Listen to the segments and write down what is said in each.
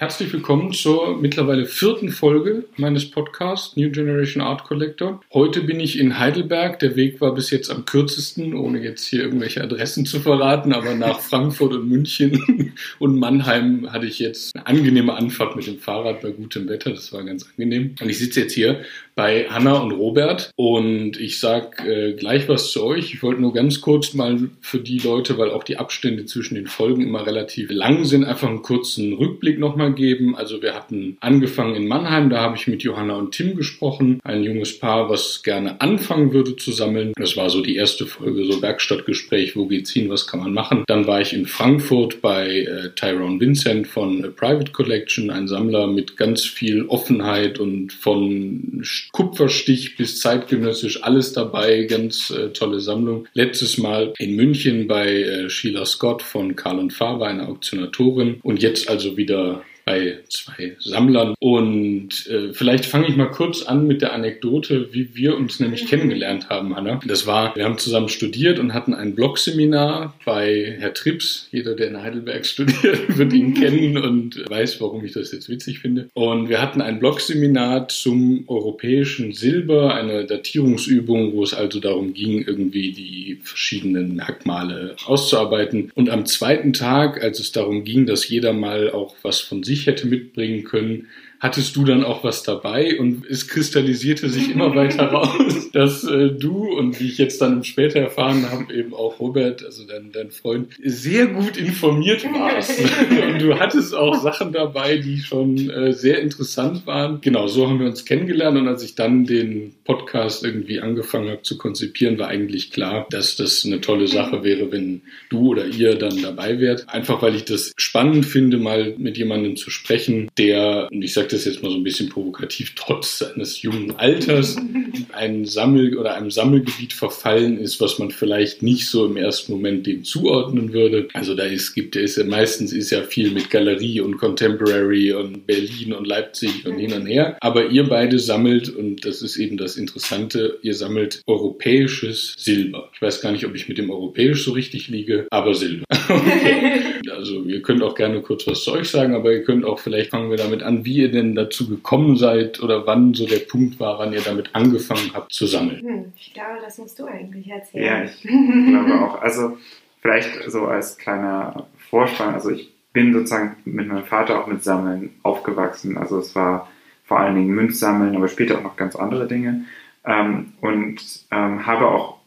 Herzlich willkommen zur mittlerweile vierten Folge meines Podcasts New Generation Art Collector. Heute bin ich in Heidelberg. Der Weg war bis jetzt am kürzesten, ohne jetzt hier irgendwelche Adressen zu verraten, aber nach Frankfurt und München und Mannheim hatte ich jetzt eine angenehme Anfahrt mit dem Fahrrad bei gutem Wetter. Das war ganz angenehm. Und ich sitze jetzt hier bei Hanna und Robert und ich sag äh, gleich was zu euch. Ich wollte nur ganz kurz mal für die Leute, weil auch die Abstände zwischen den Folgen immer relativ lang sind, einfach einen kurzen Rückblick nochmal Geben. Also wir hatten angefangen in Mannheim, da habe ich mit Johanna und Tim gesprochen, ein junges Paar, was gerne anfangen würde zu sammeln. Das war so die erste Folge, so Werkstattgespräch, wo geht's hin, was kann man machen. Dann war ich in Frankfurt bei äh, Tyrone Vincent von A Private Collection, ein Sammler mit ganz viel Offenheit und von Kupferstich bis zeitgenössisch alles dabei, ganz äh, tolle Sammlung. Letztes Mal in München bei äh, Sheila Scott von Karl und Faber, eine Auktionatorin und jetzt also wieder bei zwei Sammlern. Und äh, vielleicht fange ich mal kurz an mit der Anekdote, wie wir uns nämlich mhm. kennengelernt haben, Hanna. Das war, wir haben zusammen studiert und hatten ein Blogseminar bei Herr Trips. Jeder, der in Heidelberg studiert, wird ihn kennen und weiß, warum ich das jetzt witzig finde. Und wir hatten ein Blogseminar zum europäischen Silber, eine Datierungsübung, wo es also darum ging, irgendwie die verschiedenen Merkmale auszuarbeiten. Und am zweiten Tag, als es darum ging, dass jeder mal auch was von sich ich hätte mitbringen können, hattest du dann auch was dabei und es kristallisierte sich immer weiter raus, dass äh, du und wie ich jetzt dann später erfahren habe, eben auch Robert, also dein, dein Freund, sehr gut informiert warst. und du hattest auch Sachen dabei, die schon äh, sehr interessant waren. Genau, so haben wir uns kennengelernt und als ich dann den Podcast irgendwie angefangen habe zu konzipieren, war eigentlich klar, dass das eine tolle Sache wäre, wenn du oder ihr dann dabei wärt. Einfach weil ich das spannend finde, mal mit jemandem zu sprechen, der, und ich sage das jetzt mal so ein bisschen provokativ, trotz seines jungen Alters ein Sammel- oder einem Sammelgebiet verfallen ist, was man vielleicht nicht so im ersten Moment dem zuordnen würde. Also da ist, gibt es ja meistens ist ja viel mit Galerie und Contemporary und Berlin und Leipzig und hin und her. Aber ihr beide sammelt, und das ist eben das Interessante, ihr sammelt europäisches Silber. Ich weiß gar nicht, ob ich mit dem europäisch so richtig liege, aber Silber. okay. Also ihr könnt auch gerne kurz was zu euch sagen, aber ihr könnt auch, vielleicht fangen wir damit an, wie ihr denn dazu gekommen seid oder wann so der Punkt war, wann ihr damit angefangen habt zu sammeln. Hm, ich glaube, das musst du eigentlich erzählen. Ja, ich glaube auch. Also vielleicht so als kleiner Vorspann, also ich bin sozusagen mit meinem Vater auch mit Sammeln aufgewachsen. Also es war vor allen Dingen Münzsammeln, aber später auch noch ganz andere Dinge. Ähm, und ähm, habe auch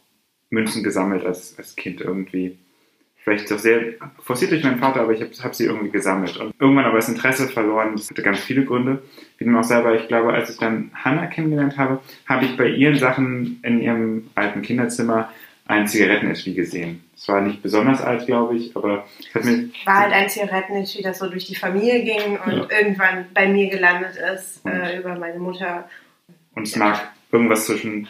Münzen gesammelt als, als Kind irgendwie vielleicht auch sehr forciert durch meinen Vater, aber ich habe hab sie irgendwie gesammelt. Und irgendwann aber das Interesse verloren. Das hatte ganz viele Gründe. Wie dem auch selber, ich glaube, als ich dann Hannah kennengelernt habe, habe ich bei ihren Sachen in ihrem alten Kinderzimmer ein Zigarettenetui gesehen. Es war nicht besonders alt, glaube ich, aber es hat mir... War halt ein Zigarettenetui, das so durch die Familie ging und ja. irgendwann bei mir gelandet ist, äh, über meine Mutter. Und es mag irgendwas zwischen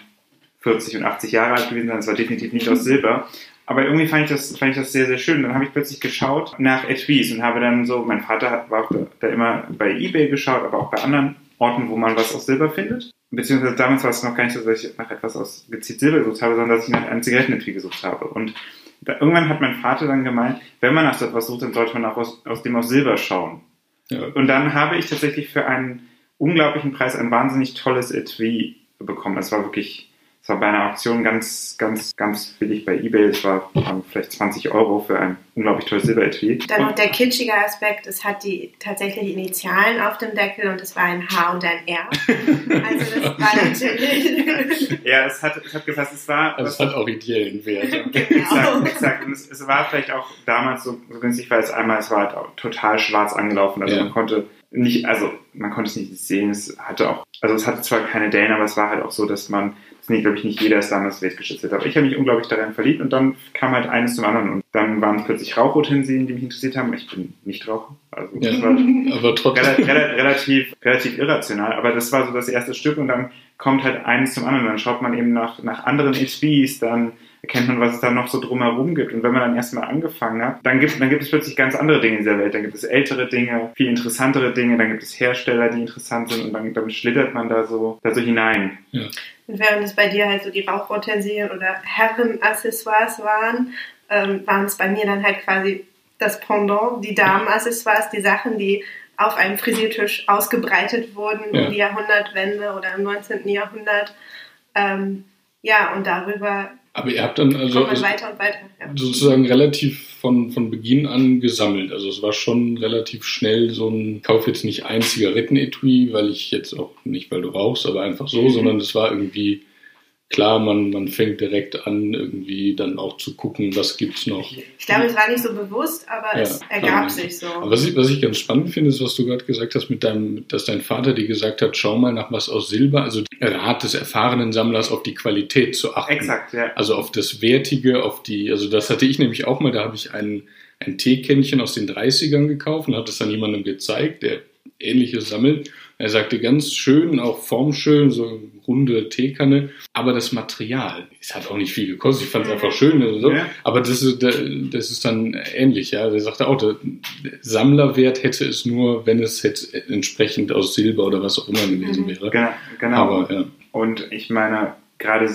40 und 80 Jahre alt gewesen sein. Es war definitiv nicht aus Silber. Aber irgendwie fand ich das, fand ich das sehr, sehr schön. Dann habe ich plötzlich geschaut nach Etuis und habe dann so, mein Vater war auch da immer bei Ebay geschaut, aber auch bei anderen Orten, wo man was aus Silber findet. Beziehungsweise damals war es noch gar nicht so, dass ich nach etwas aus gezielt Silber gesucht habe, sondern dass ich nach einem Zigarettenetui gesucht habe. Und da, irgendwann hat mein Vater dann gemeint, wenn man nach so etwas sucht, dann sollte man auch aus, aus dem aus Silber schauen. Ja. Und dann habe ich tatsächlich für einen unglaublichen Preis ein wahnsinnig tolles Etui bekommen. Es war wirklich es war bei einer Auktion ganz, ganz, ganz billig bei eBay. Es war vielleicht 20 Euro für ein unglaublich tolles Silberetui. Dann noch der kitschige Aspekt, es hat die tatsächlich Initialen auf dem Deckel und es war ein H und ein R. Also das war natürlich... ja, es hat, es hat gefasst, es war... Also es hat auch ideellen Wert. genau. Exakt, exakt. Und es, es, war vielleicht auch damals so, so günstig, weil es einmal, es war halt total schwarz angelaufen. Also ja. man konnte nicht, also man konnte es nicht sehen. Es hatte auch, also es hatte zwar keine Dellen, aber es war halt auch so, dass man das nicht, glaube ich, nicht jeder ist damals wertgeschätzt hat. Aber ich habe mich unglaublich daran verliebt und dann kam halt eines zum anderen. Und dann waren es plötzlich Rauchutensilien, die mich interessiert haben. Ich bin nicht Raucher. Also ja, aber trotzdem. Relativ, relativ, relativ irrational. Aber das war so das erste Stück und dann kommt halt eines zum anderen. Dann schaut man eben nach, nach anderen HBs, dann erkennt man, was es da noch so drumherum gibt. Und wenn man dann erstmal angefangen hat, dann gibt, dann gibt es plötzlich ganz andere Dinge in dieser Welt. Dann gibt es ältere Dinge, viel interessantere Dinge, dann gibt es Hersteller, die interessant sind und dann, dann schlittert man da so, da so hinein. Ja. Und während es bei dir halt so die Rauchutensilien oder Herrenaccessoires waren, ähm, waren es bei mir dann halt quasi das Pendant, die Damenaccessoires, die Sachen, die auf einem Frisiertisch ausgebreitet wurden Ja. um die Jahrhundertwende oder im 19. Jahrhundert. Ähm, ja, und darüber Aber ihr habt dann also, also weiter und weiter. Ja. sozusagen relativ von, von Beginn an gesammelt. Also es war schon relativ schnell so ein, ich kaufe jetzt nicht ein Zigarettenetui, weil ich jetzt auch, nicht weil du rauchst, aber einfach so, Mhm. sondern es war irgendwie klar, man, man fängt direkt an, irgendwie dann auch zu gucken, was gibt's noch. Ich glaube, es war nicht so bewusst, aber Ja, es ergab sich so. Aber was ich, was ich ganz spannend finde, ist, was du gerade gesagt hast, mit deinem, dass dein Vater dir gesagt hat, schau mal nach was aus Silber, also der Rat des erfahrenen Sammlers auf die Qualität zu achten. Exakt, ja. Also auf das Wertige, auf die, also das hatte ich nämlich auch mal, da habe ich ein, ein Teekännchen aus den 30ern gekauft und hat es dann jemandem gezeigt, der ähnliches sammelt. Er sagte ganz schön, auch formschön, so eine runde Teekanne, aber das Material, es hat auch nicht viel gekostet, ich fand es einfach schön, also so. Ja. aber das ist, das ist dann ähnlich, ja. Der sagte auch, der Sammlerwert hätte es nur, wenn es jetzt entsprechend aus Silber oder was auch immer gewesen Mhm. wäre. Genau, genau. Aber ja. Und ich meine, gerade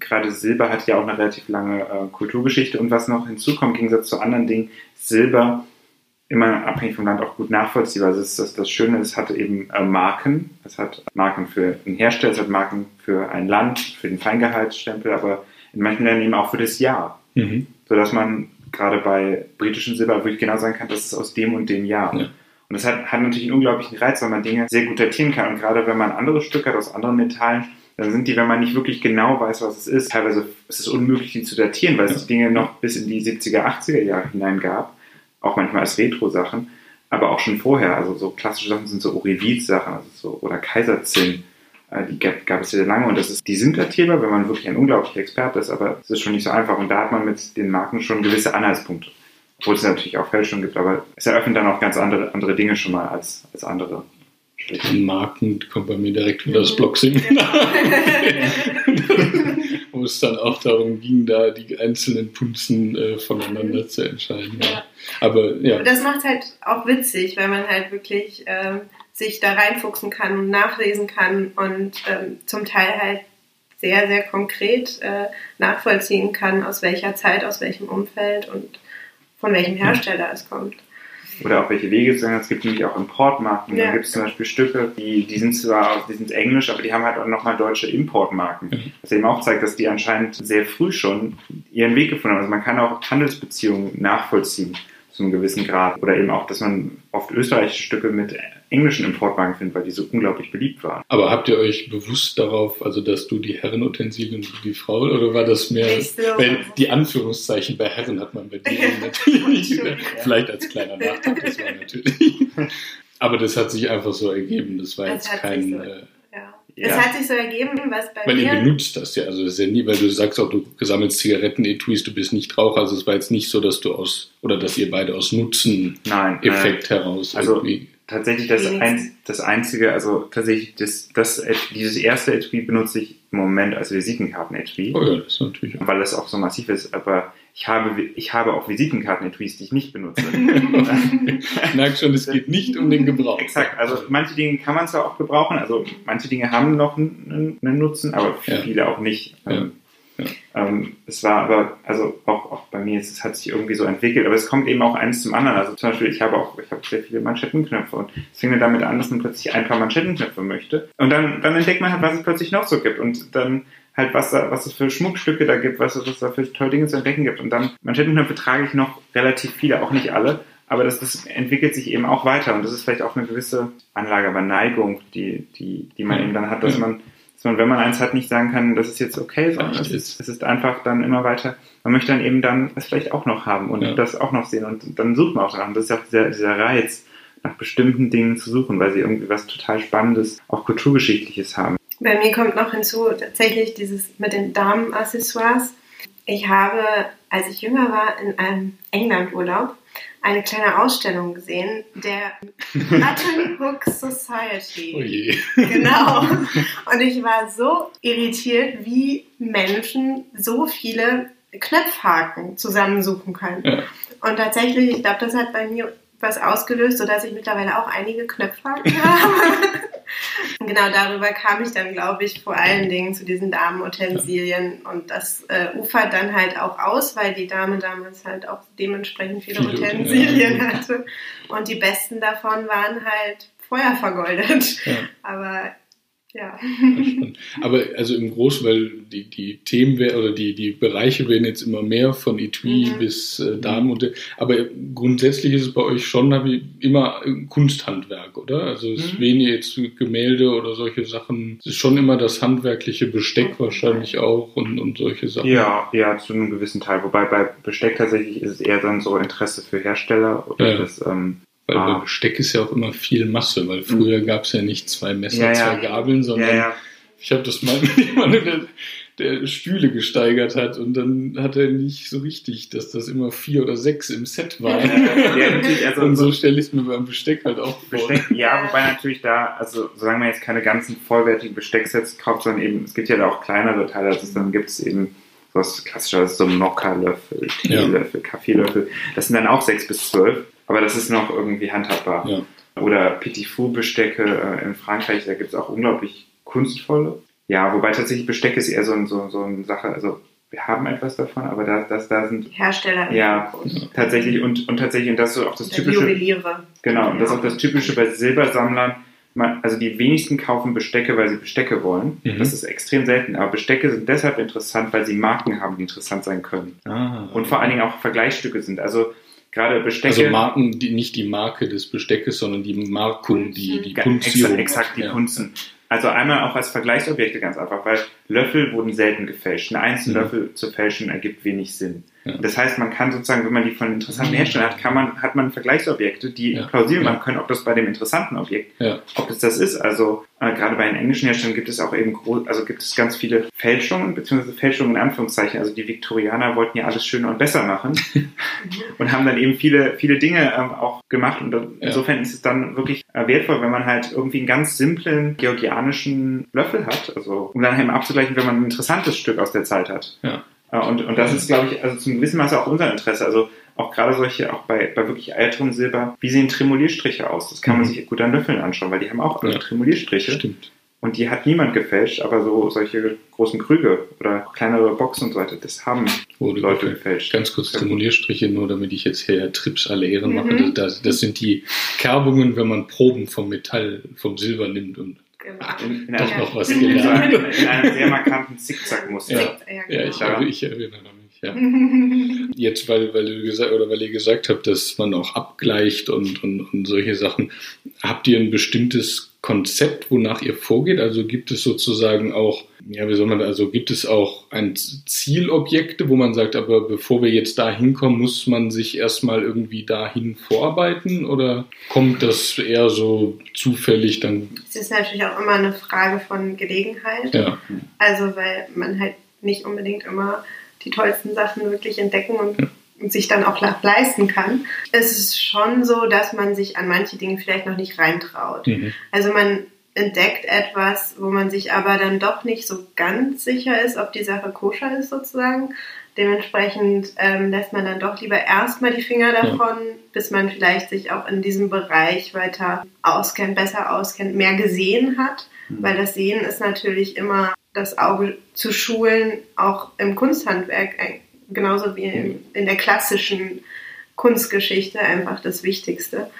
gerade Silber hat ja auch eine relativ lange äh, Kulturgeschichte und was noch hinzukommt, im Gegensatz zu anderen Dingen, Silber immer abhängig vom Land auch gut nachvollziehbar. Also das, ist das, das Schöne, es hat eben äh, Marken. Es hat Marken für den Hersteller, es hat Marken für ein Land, für den Feingehaltsstempel, aber in manchen Ländern eben auch für das Jahr. Mhm. Sodass man gerade bei britischem Silber wirklich genau sagen kann, das ist aus dem und dem Jahr. Ja. Und das hat, hat natürlich einen unglaublichen Reiz, weil man Dinge sehr gut datieren kann. Und gerade wenn man andere Stücke hat aus anderen Metallen, dann sind die, wenn man nicht wirklich genau weiß, was es ist, teilweise ist es unmöglich, die zu datieren, weil es Ja. die Dinge noch bis in die 70er, 80er Jahre hinein gab. Auch manchmal als Retro-Sachen, aber auch schon vorher. Also so klassische Sachen sind so Orivit-Sachen also so, oder Kaiserzinn. Äh, Die gab, gab es sehr lange und das ist, die sind datierbar, wenn man wirklich ein unglaublicher Experte ist, aber es ist schon nicht so einfach. Und da hat man mit den Marken schon gewisse Anhaltspunkte. Obwohl es natürlich auch Fälschungen gibt, aber es eröffnet dann auch ganz andere, andere Dinge schon mal als, als andere Marken kommt bei mir direkt wieder das Blockseminar. Es dann auch darum ging, da die einzelnen Punzen äh, voneinander zu entscheiden. Ja. Ja. Aber ja, das macht halt auch witzig, weil man halt wirklich ähm, sich da reinfuchsen kann und nachlesen kann und ähm, zum Teil halt sehr, sehr konkret äh, nachvollziehen kann, aus welcher Zeit, aus welchem Umfeld und von welchem Hersteller es kommt. Oder auch welche Wege es sind. Es gibt nämlich auch Importmarken. Ja. Da gibt es zum Beispiel Stücke, die, die sind zwar die sind englisch, aber die haben halt auch nochmal deutsche Importmarken. Mhm. Was eben auch zeigt, dass die anscheinend sehr früh schon ihren Weg gefunden haben. Also man kann auch Handelsbeziehungen nachvollziehen zu einem gewissen Grad. Oder eben auch, dass man oft österreichische Stücke mit englischen Importmarken findet, weil die so unglaublich beliebt waren. aber habt ihr euch bewusst darauf, also dass du die Herrenutensilien und die Frau, oder war das mehr, weil die Anführungszeichen bei Herren hat man bei dir natürlich nicht, Entschuldigung. vielleicht als kleiner Nachtrag, das war natürlich. Aber das hat sich einfach so ergeben, das war Das jetzt kein, so- äh, Ja. Es hat sich so ergeben, was bei Weil ihr mir. benutzt das ja, also das ist ja nie, weil du sagst auch, du sammelst Zigaretten-Etuis, du bist nicht Raucher, also es war jetzt nicht so, dass du aus, oder dass ihr beide aus Nutzen-Effekt heraus Also- irgendwie. Tatsächlich das, ein, das einzige, also tatsächlich das, das, dieses erste Etui benutze ich im Moment als Visitenkarten-Etui. Oh ja, das ist natürlich auch. weil es auch so massiv ist, aber ich habe, ich habe auch Visitenkarten-Etuis, die ich nicht benutze. Ich merke schon, es geht nicht um den Gebrauch. Exakt, also manche Dinge kann man zwar auch gebrauchen, also manche Dinge haben noch einen, einen Nutzen, aber Ja. viele auch nicht. Ja. Ähm, Ja. Ähm, es war aber, also auch, auch bei mir, es hat sich irgendwie so entwickelt, aber es kommt eben auch eins zum anderen. Also zum Beispiel, ich habe auch, ich habe sehr viele Manschettenknöpfe und es fing mir damit an, dass man plötzlich ein paar Manschettenknöpfe möchte. Und dann, dann entdeckt man halt, was es plötzlich noch so gibt und dann halt, was, da, was es für Schmuckstücke da gibt, was, es- was es da für tolle Dinge zu entdecken gibt. Und dann, Manschettenknöpfe trage ich noch relativ viele, auch nicht alle. Aber das, das entwickelt sich eben auch weiter und das ist vielleicht auch eine gewisse Anlage, aber Neigung, die, die, die man Ja. eben dann hat, dass Ja. man, dass man, wenn man eins hat, nicht sagen kann, das ist jetzt okay, sondern es ist, es ist einfach dann immer weiter. Man möchte dann eben dann das vielleicht auch noch haben und Ja. das auch noch sehen und dann sucht man auch danach. Und das ist auch dieser, dieser Reiz, nach bestimmten Dingen zu suchen, weil sie irgendwie was total Spannendes, auch kulturgeschichtliches haben. Bei mir kommt noch hinzu tatsächlich dieses mit den Damenaccessoires. Ich habe, als ich jünger war, in einem Englandurlaub eine kleine Ausstellung gesehen der Button Hook Society. Oh je. Genau. Und ich war so irritiert, wie Menschen so viele Knöpfhaken zusammensuchen können. Ja. Und tatsächlich, ich glaube, das hat bei mir was ausgelöst, sodass ich mittlerweile auch einige Knöpfe habe. genau darüber kam ich dann, glaube ich, vor allen Dingen zu diesen Damenutensilien. Und das äh, ufert dann halt auch aus, weil die Dame damals halt auch dementsprechend viele, viele Utensilien ja. hatte. Und die besten davon waren halt feuervergoldet. Ja. Aber ja. Aber also im Großen, weil die, die Themen oder die, die Bereiche werden jetzt immer mehr von Etui mhm. bis äh, Damen und aber grundsätzlich ist es bei euch schon ich, immer Kunsthandwerk, oder? Also es mhm. ist weniger jetzt Gemälde oder solche Sachen. Es ist schon immer das handwerkliche Besteck wahrscheinlich auch und, und solche Sachen. Ja, ja, zu einem gewissen Teil. Wobei bei Besteck tatsächlich ist es eher dann so Interesse für Hersteller oder ja. das ähm, weil ah. bei Besteck ist ja auch immer viel Masse, weil früher gab es ja nicht zwei Messer, ja, zwei Gabeln, sondern ich habe das mal mit jemandem, der, der Stühle gesteigert hat und dann hat er nicht so richtig, dass das immer vier oder sechs im Set waren. Ja, also und so stelle ich es mir beim Besteck halt auch vor. Besteck, ja, wobei natürlich da, also solange man jetzt keine ganzen vollwertigen Bestecksets kauft, sondern eben, es gibt ja da auch kleinere Teile, also dann gibt es eben was klassischer, so Mokka-Löffel, Teelöffel, ja. Kaffeelöffel. Das sind dann auch sechs bis zwölf. Aber das ist noch irgendwie handhabbar. Ja. Oder Petit Four-Bestecke äh, in Frankreich, da gibt es auch unglaublich kunstvolle. Ja, wobei tatsächlich Bestecke ist eher so, so, so eine Sache, also wir haben etwas davon, aber da, das, da sind Hersteller. Ja, tatsächlich und, und tatsächlich und das so auch das Der typische. Juweliere. Genau, und das ist auch das typische bei Silbersammlern. Man, also die wenigsten kaufen Bestecke, weil sie Bestecke wollen. Mhm. Das ist extrem selten. Aber Bestecke sind deshalb interessant, weil sie Marken haben, die interessant sein können. Ah, und vor allen Dingen auch Vergleichsstücke sind. Also gerade Bestecke. Also Marken, die, nicht die Marke des Besteckes, sondern die Markung, die, die Punzierung. Exakt, die ja. Punzen. Also einmal auch als Vergleichsobjekte ganz einfach, weil Löffel wurden selten gefälscht. Einen einzelnen mhm. Löffel zu fälschen ergibt wenig Sinn. Ja. Das heißt, man kann sozusagen, wenn man die von interessanten. Herstellern hat, kann man, hat man Vergleichsobjekte, die ja. plausibel machen können, ob das bei dem interessanten Objekt, ob es das ist. Also äh, gerade bei den englischen Herstellern gibt es auch eben groß, also gibt es ganz viele Fälschungen, beziehungsweise Fälschungen in Anführungszeichen. Also die Viktorianer wollten ja alles schöner und besser machen und haben dann eben viele, viele Dinge ähm, auch gemacht. Und insofern ist es dann wirklich äh, wertvoll, wenn man halt irgendwie einen ganz simplen georgianischen Löffel hat, also um dann eben abzugleichen, wenn man ein interessantes Stück aus der Zeit hat. Ja. Äh, und, und das ist, glaube ich, also zum gewissen Maße auch unser Interesse. Also auch gerade solche, auch bei, bei wirklich älteren Silber, wie sehen Tremolierstriche aus? Das kann man mhm. sich gut an Löffeln anschauen, weil die haben auch ja. Tremolierstriche. Stimmt. Und die hat niemand gefälscht, aber so solche großen Krüge oder kleinere Boxen und so weiter, das haben Wurde Leute gefälscht. gefälscht. Ganz kurz Tremolierstriche, nur damit ich jetzt hier Trips alle Ehren mache. Mhm. Das, das, sind die Kerbungen, wenn man Proben vom Metall, vom Silber nimmt und Genau. In, in Doch noch was in, in, einem, in einem sehr markanten Zickzackmuster. Ja, ja, genau. ja, ich, ich erinnere mich. Ja. Jetzt, weil, weil, du gesagt, oder weil ihr gesagt habt, dass man auch abgleicht und, und, und solche Sachen, habt ihr ein bestimmtes Konzept, wonach ihr vorgeht? Also gibt es sozusagen auch, ja, wie soll man, also gibt es auch ein Zielobjekte, wo man sagt, aber bevor wir jetzt da hinkommen, muss man sich erstmal irgendwie dahin vorarbeiten oder kommt das eher so zufällig dann? Es ist natürlich auch immer eine Frage von Gelegenheit. Ja. Also, weil man halt nicht unbedingt immer die tollsten Sachen wirklich entdecken und ja sich dann auch leisten kann. Es ist schon so, dass man sich an manche Dinge vielleicht noch nicht reintraut. Mhm. Also man entdeckt etwas, wo man sich aber dann doch nicht so ganz sicher ist, ob die Sache koscher ist sozusagen. Dementsprechend ähm, lässt man dann doch lieber erstmal die Finger davon, ja. bis man vielleicht sich auch in diesem Bereich weiter auskennt, besser auskennt, mehr gesehen hat. Mhm. Weil das Sehen ist natürlich immer das Auge zu schulen, auch im Kunsthandwerk genauso wie in, in der klassischen Kunstgeschichte einfach das Wichtigste.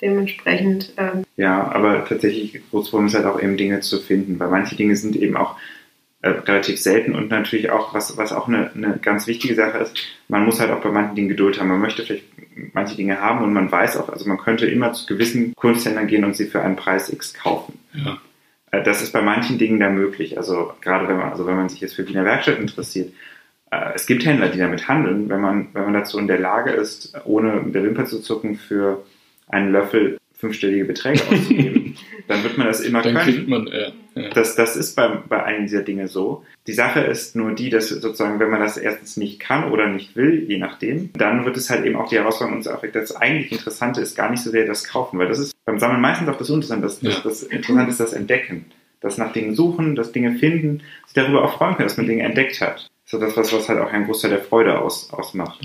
Dementsprechend. Ähm ja, aber tatsächlich, groß Problem ist halt auch eben Dinge zu finden, weil manche Dinge sind eben auch äh, relativ selten und natürlich auch, was, was auch eine, eine ganz wichtige Sache ist, man muss halt auch bei manchen Dingen Geduld haben. Man möchte vielleicht manche Dinge haben und man weiß auch, also man könnte immer zu gewissen Kunsthändlern gehen und sie für einen Preis X kaufen. Ja. Äh, das ist bei manchen Dingen da möglich. Also gerade wenn man, also wenn man sich jetzt für Wiener Werkstatt interessiert, es gibt Händler, die damit handeln, wenn man, wenn man dazu in der Lage ist, ohne mit der Wimper zu zucken, für einen Löffel fünfstellige Beträge auszugeben, dann wird man das immer dann können. Man, ja, ja. Das, das ist bei, bei einigen dieser Dinge so. Die Sache ist nur die, dass sozusagen, wenn man das erstens nicht kann oder nicht will, je nachdem, dann wird es halt eben auch die Herausforderung uns aufweckt. Das eigentlich Interessante ist gar nicht so sehr das Kaufen, weil das ist beim Sammeln meistens auch das Interessante. Das, das, das Interessante ist das Entdecken. Das nach Dingen suchen, das Dinge finden, sich darüber auch freuen können, dass man Dinge entdeckt hat so das, was, was halt auch ein Großteil der Freude aus, ausmacht.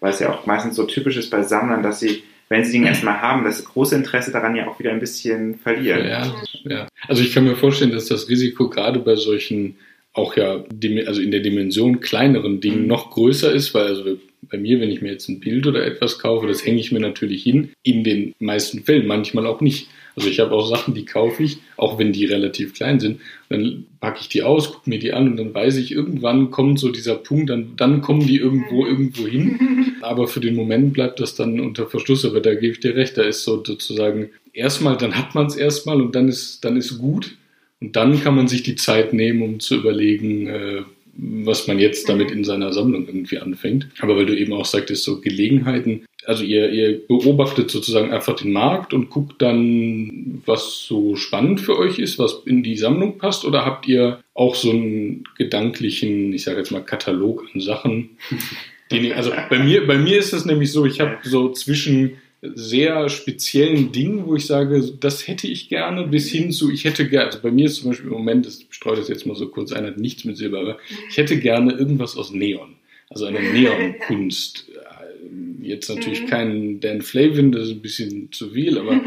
Weil es ja auch meistens so typisch ist bei Sammlern, dass sie, wenn sie den erstmal haben, das große Interesse daran ja auch wieder ein bisschen verlieren. Ja, ja. Also ich kann mir vorstellen, dass das Risiko gerade bei solchen auch ja, also in der Dimension kleineren Dingen mhm. noch größer ist, weil also bei mir, wenn ich mir jetzt ein Bild oder etwas kaufe, das hänge ich mir natürlich hin. In den meisten Fällen, manchmal auch nicht. Also ich habe auch Sachen, die kaufe ich, auch wenn die relativ klein sind. Dann packe ich die aus, gucke mir die an und dann weiß ich, irgendwann kommt so dieser Punkt, dann, dann kommen die irgendwo irgendwo hin. Aber für den Moment bleibt das dann unter Verschluss. Aber da gebe ich dir recht, da ist so sozusagen erstmal, dann hat man es erstmal und dann ist, dann ist gut. Und dann kann man sich die Zeit nehmen, um zu überlegen, äh, was man jetzt damit in seiner Sammlung irgendwie anfängt. Aber weil du eben auch sagtest, so Gelegenheiten, also ihr, ihr beobachtet sozusagen einfach den Markt und guckt dann, was so spannend für euch ist, was in die Sammlung passt, oder habt ihr auch so einen gedanklichen, ich sage jetzt mal, Katalog an Sachen? Den ihr, also bei mir, bei mir ist es nämlich so, ich habe so zwischen sehr speziellen Dingen, wo ich sage, das hätte ich gerne, bis hin zu, ich hätte gerne, also bei mir ist zum Beispiel im Moment, ich streue das jetzt mal so kurz ein, hat nichts mit Silber, aber ich hätte gerne irgendwas aus Neon. Also eine Neonkunst. Äh, jetzt natürlich mhm. kein Dan Flavin, das ist ein bisschen zu viel, aber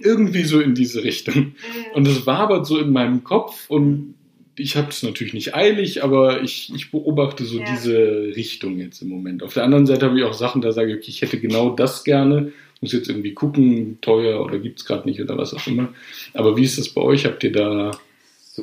irgendwie so in diese Richtung. Und das wabert so in meinem Kopf und ich habe es natürlich nicht eilig, aber ich, ich beobachte so ja. diese Richtung jetzt im Moment. Auf der anderen Seite habe ich auch Sachen, da sage ich, okay, ich hätte genau das gerne muss jetzt irgendwie gucken, teuer oder gibt es gerade nicht oder was auch immer. Aber wie ist das bei euch? Habt ihr da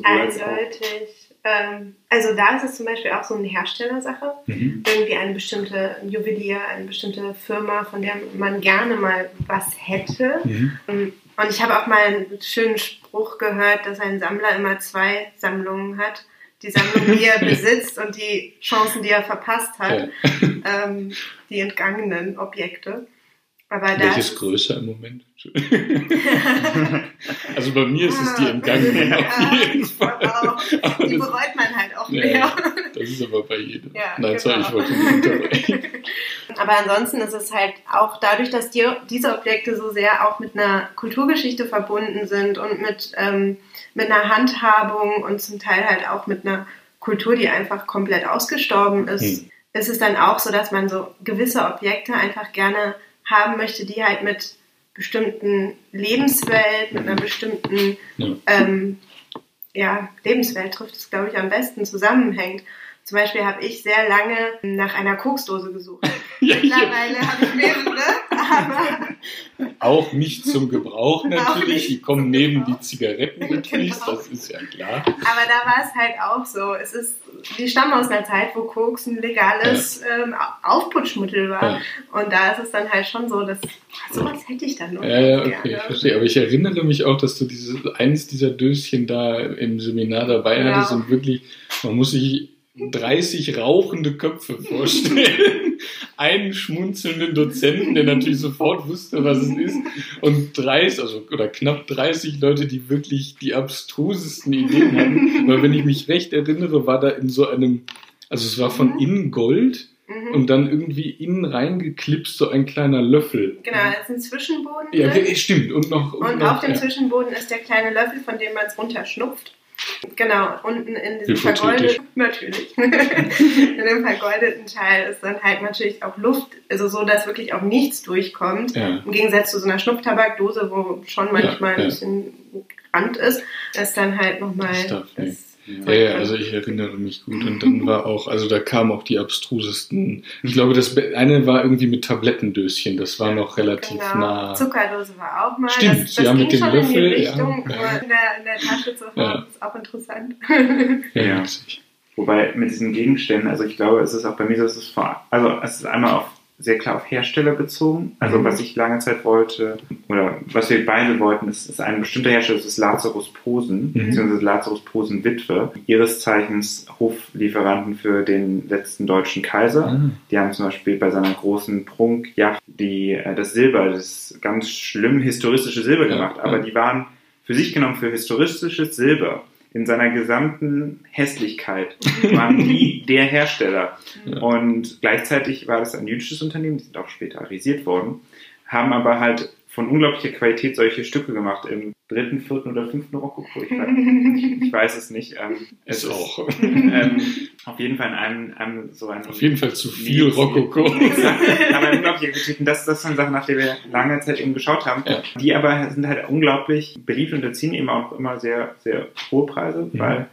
Eindeutig. Ähm, also da ist es zum Beispiel auch so eine Herstellersache. Mhm. Irgendwie eine bestimmte Juwelier, eine bestimmte Firma, von der man gerne mal was hätte. Mhm. Ähm, und ich habe auch mal einen schönen Spruch gehört, dass ein Sammler immer zwei Sammlungen hat die Sammlung, die er besitzt und die Chancen, die er verpasst hat, ja. ähm, die entgangenen Objekte. Aber Welches größer im Moment? also bei mir ist es die entgangenen auf jeden Fall. Aber die bereut man halt auch mehr. Ja, das ist aber bei jedem. Ja, Nein, genau. sorry, ich wollte nicht unterbrechen. Aber ansonsten ist es halt auch dadurch, dass die, diese Objekte so sehr auch mit einer Kulturgeschichte verbunden sind und mit, ähm, mit einer Handhabung und zum Teil halt auch mit einer Kultur, die einfach komplett ausgestorben ist, hm. ist es dann auch so, dass man so gewisse Objekte einfach gerne haben möchte, die halt mit bestimmten Lebenswelt, mit einer bestimmten ja. Ähm, ja, Lebenswelt trifft es, glaube ich, am besten zusammenhängt. Zum Beispiel habe ich sehr lange nach einer Koksdose gesucht. Ja, Mittlerweile habe ich mehrere, aber. Auch nicht zum Gebrauch natürlich. Die kommen neben die Zigaretten genau. das ist ja klar. Aber da war es halt auch so. Es ist, die stammen aus einer Zeit, wo Koks ein legales ja. ähm, Aufputschmittel war. Ja. Und da ist es dann halt schon so, dass sowas hätte ich dann noch. Ja, ja, okay, gerne. ich verstehe. Aber ich erinnere mich auch, dass du dieses, eines dieser Döschen da im Seminar dabei hattest und wirklich, man muss sich 30 rauchende Köpfe vorstellen. Einen schmunzelnden Dozenten, der natürlich sofort wusste, was es ist. Und 30, also, oder knapp 30 Leute, die wirklich die abstrusesten Ideen hatten. Weil wenn ich mich recht erinnere, war da in so einem, also es war von mhm. innen Gold. Mhm. Und dann irgendwie innen reingeklipst so ein kleiner Löffel. Genau, das ist ein Zwischenboden. Ja, stimmt. Und noch. Und, und noch, auf dem ja. Zwischenboden ist der kleine Löffel, von dem man es runterschnupft. Genau, unten in diesem vergoldeten, natürlich, in dem vergoldeten Teil ist dann halt natürlich auch Luft, also so, dass wirklich auch nichts durchkommt. Ja. Im Gegensatz zu so einer Schnupftabakdose, wo schon manchmal ja, ja. ein bisschen Rand ist, ist dann halt nochmal das ja, ja, also ich erinnere mich gut. Und dann war auch, also da kamen auch die abstrusesten. Ich glaube, das eine war irgendwie mit Tablettendöschen. Das war noch relativ genau. nah. Zuckerdose war auch mal. Stimmt, das, das ja, mit dem Löffel. In, Richtung, ja, ja. In, der, in der Tasche zu haben, ja. ist auch interessant. Ja, ja. Wobei mit diesen Gegenständen, also ich glaube, es ist auch bei mir so, es ist vor, also es ist einmal auf sehr klar auf Hersteller bezogen. Also mhm. was ich lange Zeit wollte, oder was wir beide wollten, ist, ist ein bestimmter Hersteller, das ist Lazarus Posen, mhm. beziehungsweise Lazarus Posen Witwe, ihres Zeichens Hoflieferanten für den letzten deutschen Kaiser. Mhm. Die haben zum Beispiel bei seiner großen Prunkjacht die, äh, das Silber, das ganz schlimm historistische Silber gemacht, aber die waren für sich genommen für historistisches Silber in seiner gesamten Hässlichkeit waren die der Hersteller. Ja. Und gleichzeitig war das ein jüdisches Unternehmen, die sind auch später arisiert worden, haben aber halt von unglaublicher Qualität solche Stücke gemacht im dritten, vierten oder fünften Rokoko. Ich, weiß- ich weiß es nicht. Ähm, es Ist auch. ähm, auf jeden Fall in einem, einem so ein Auf jeden Fall zu viel Medizin- Rokoko. aber unglaubliche. Und das, das sind Sachen, nach denen wir lange Zeit eben geschaut haben. Ja. Die aber sind halt unglaublich beliebt und erzielen eben auch immer sehr, sehr hohe Preise, Mhm. weil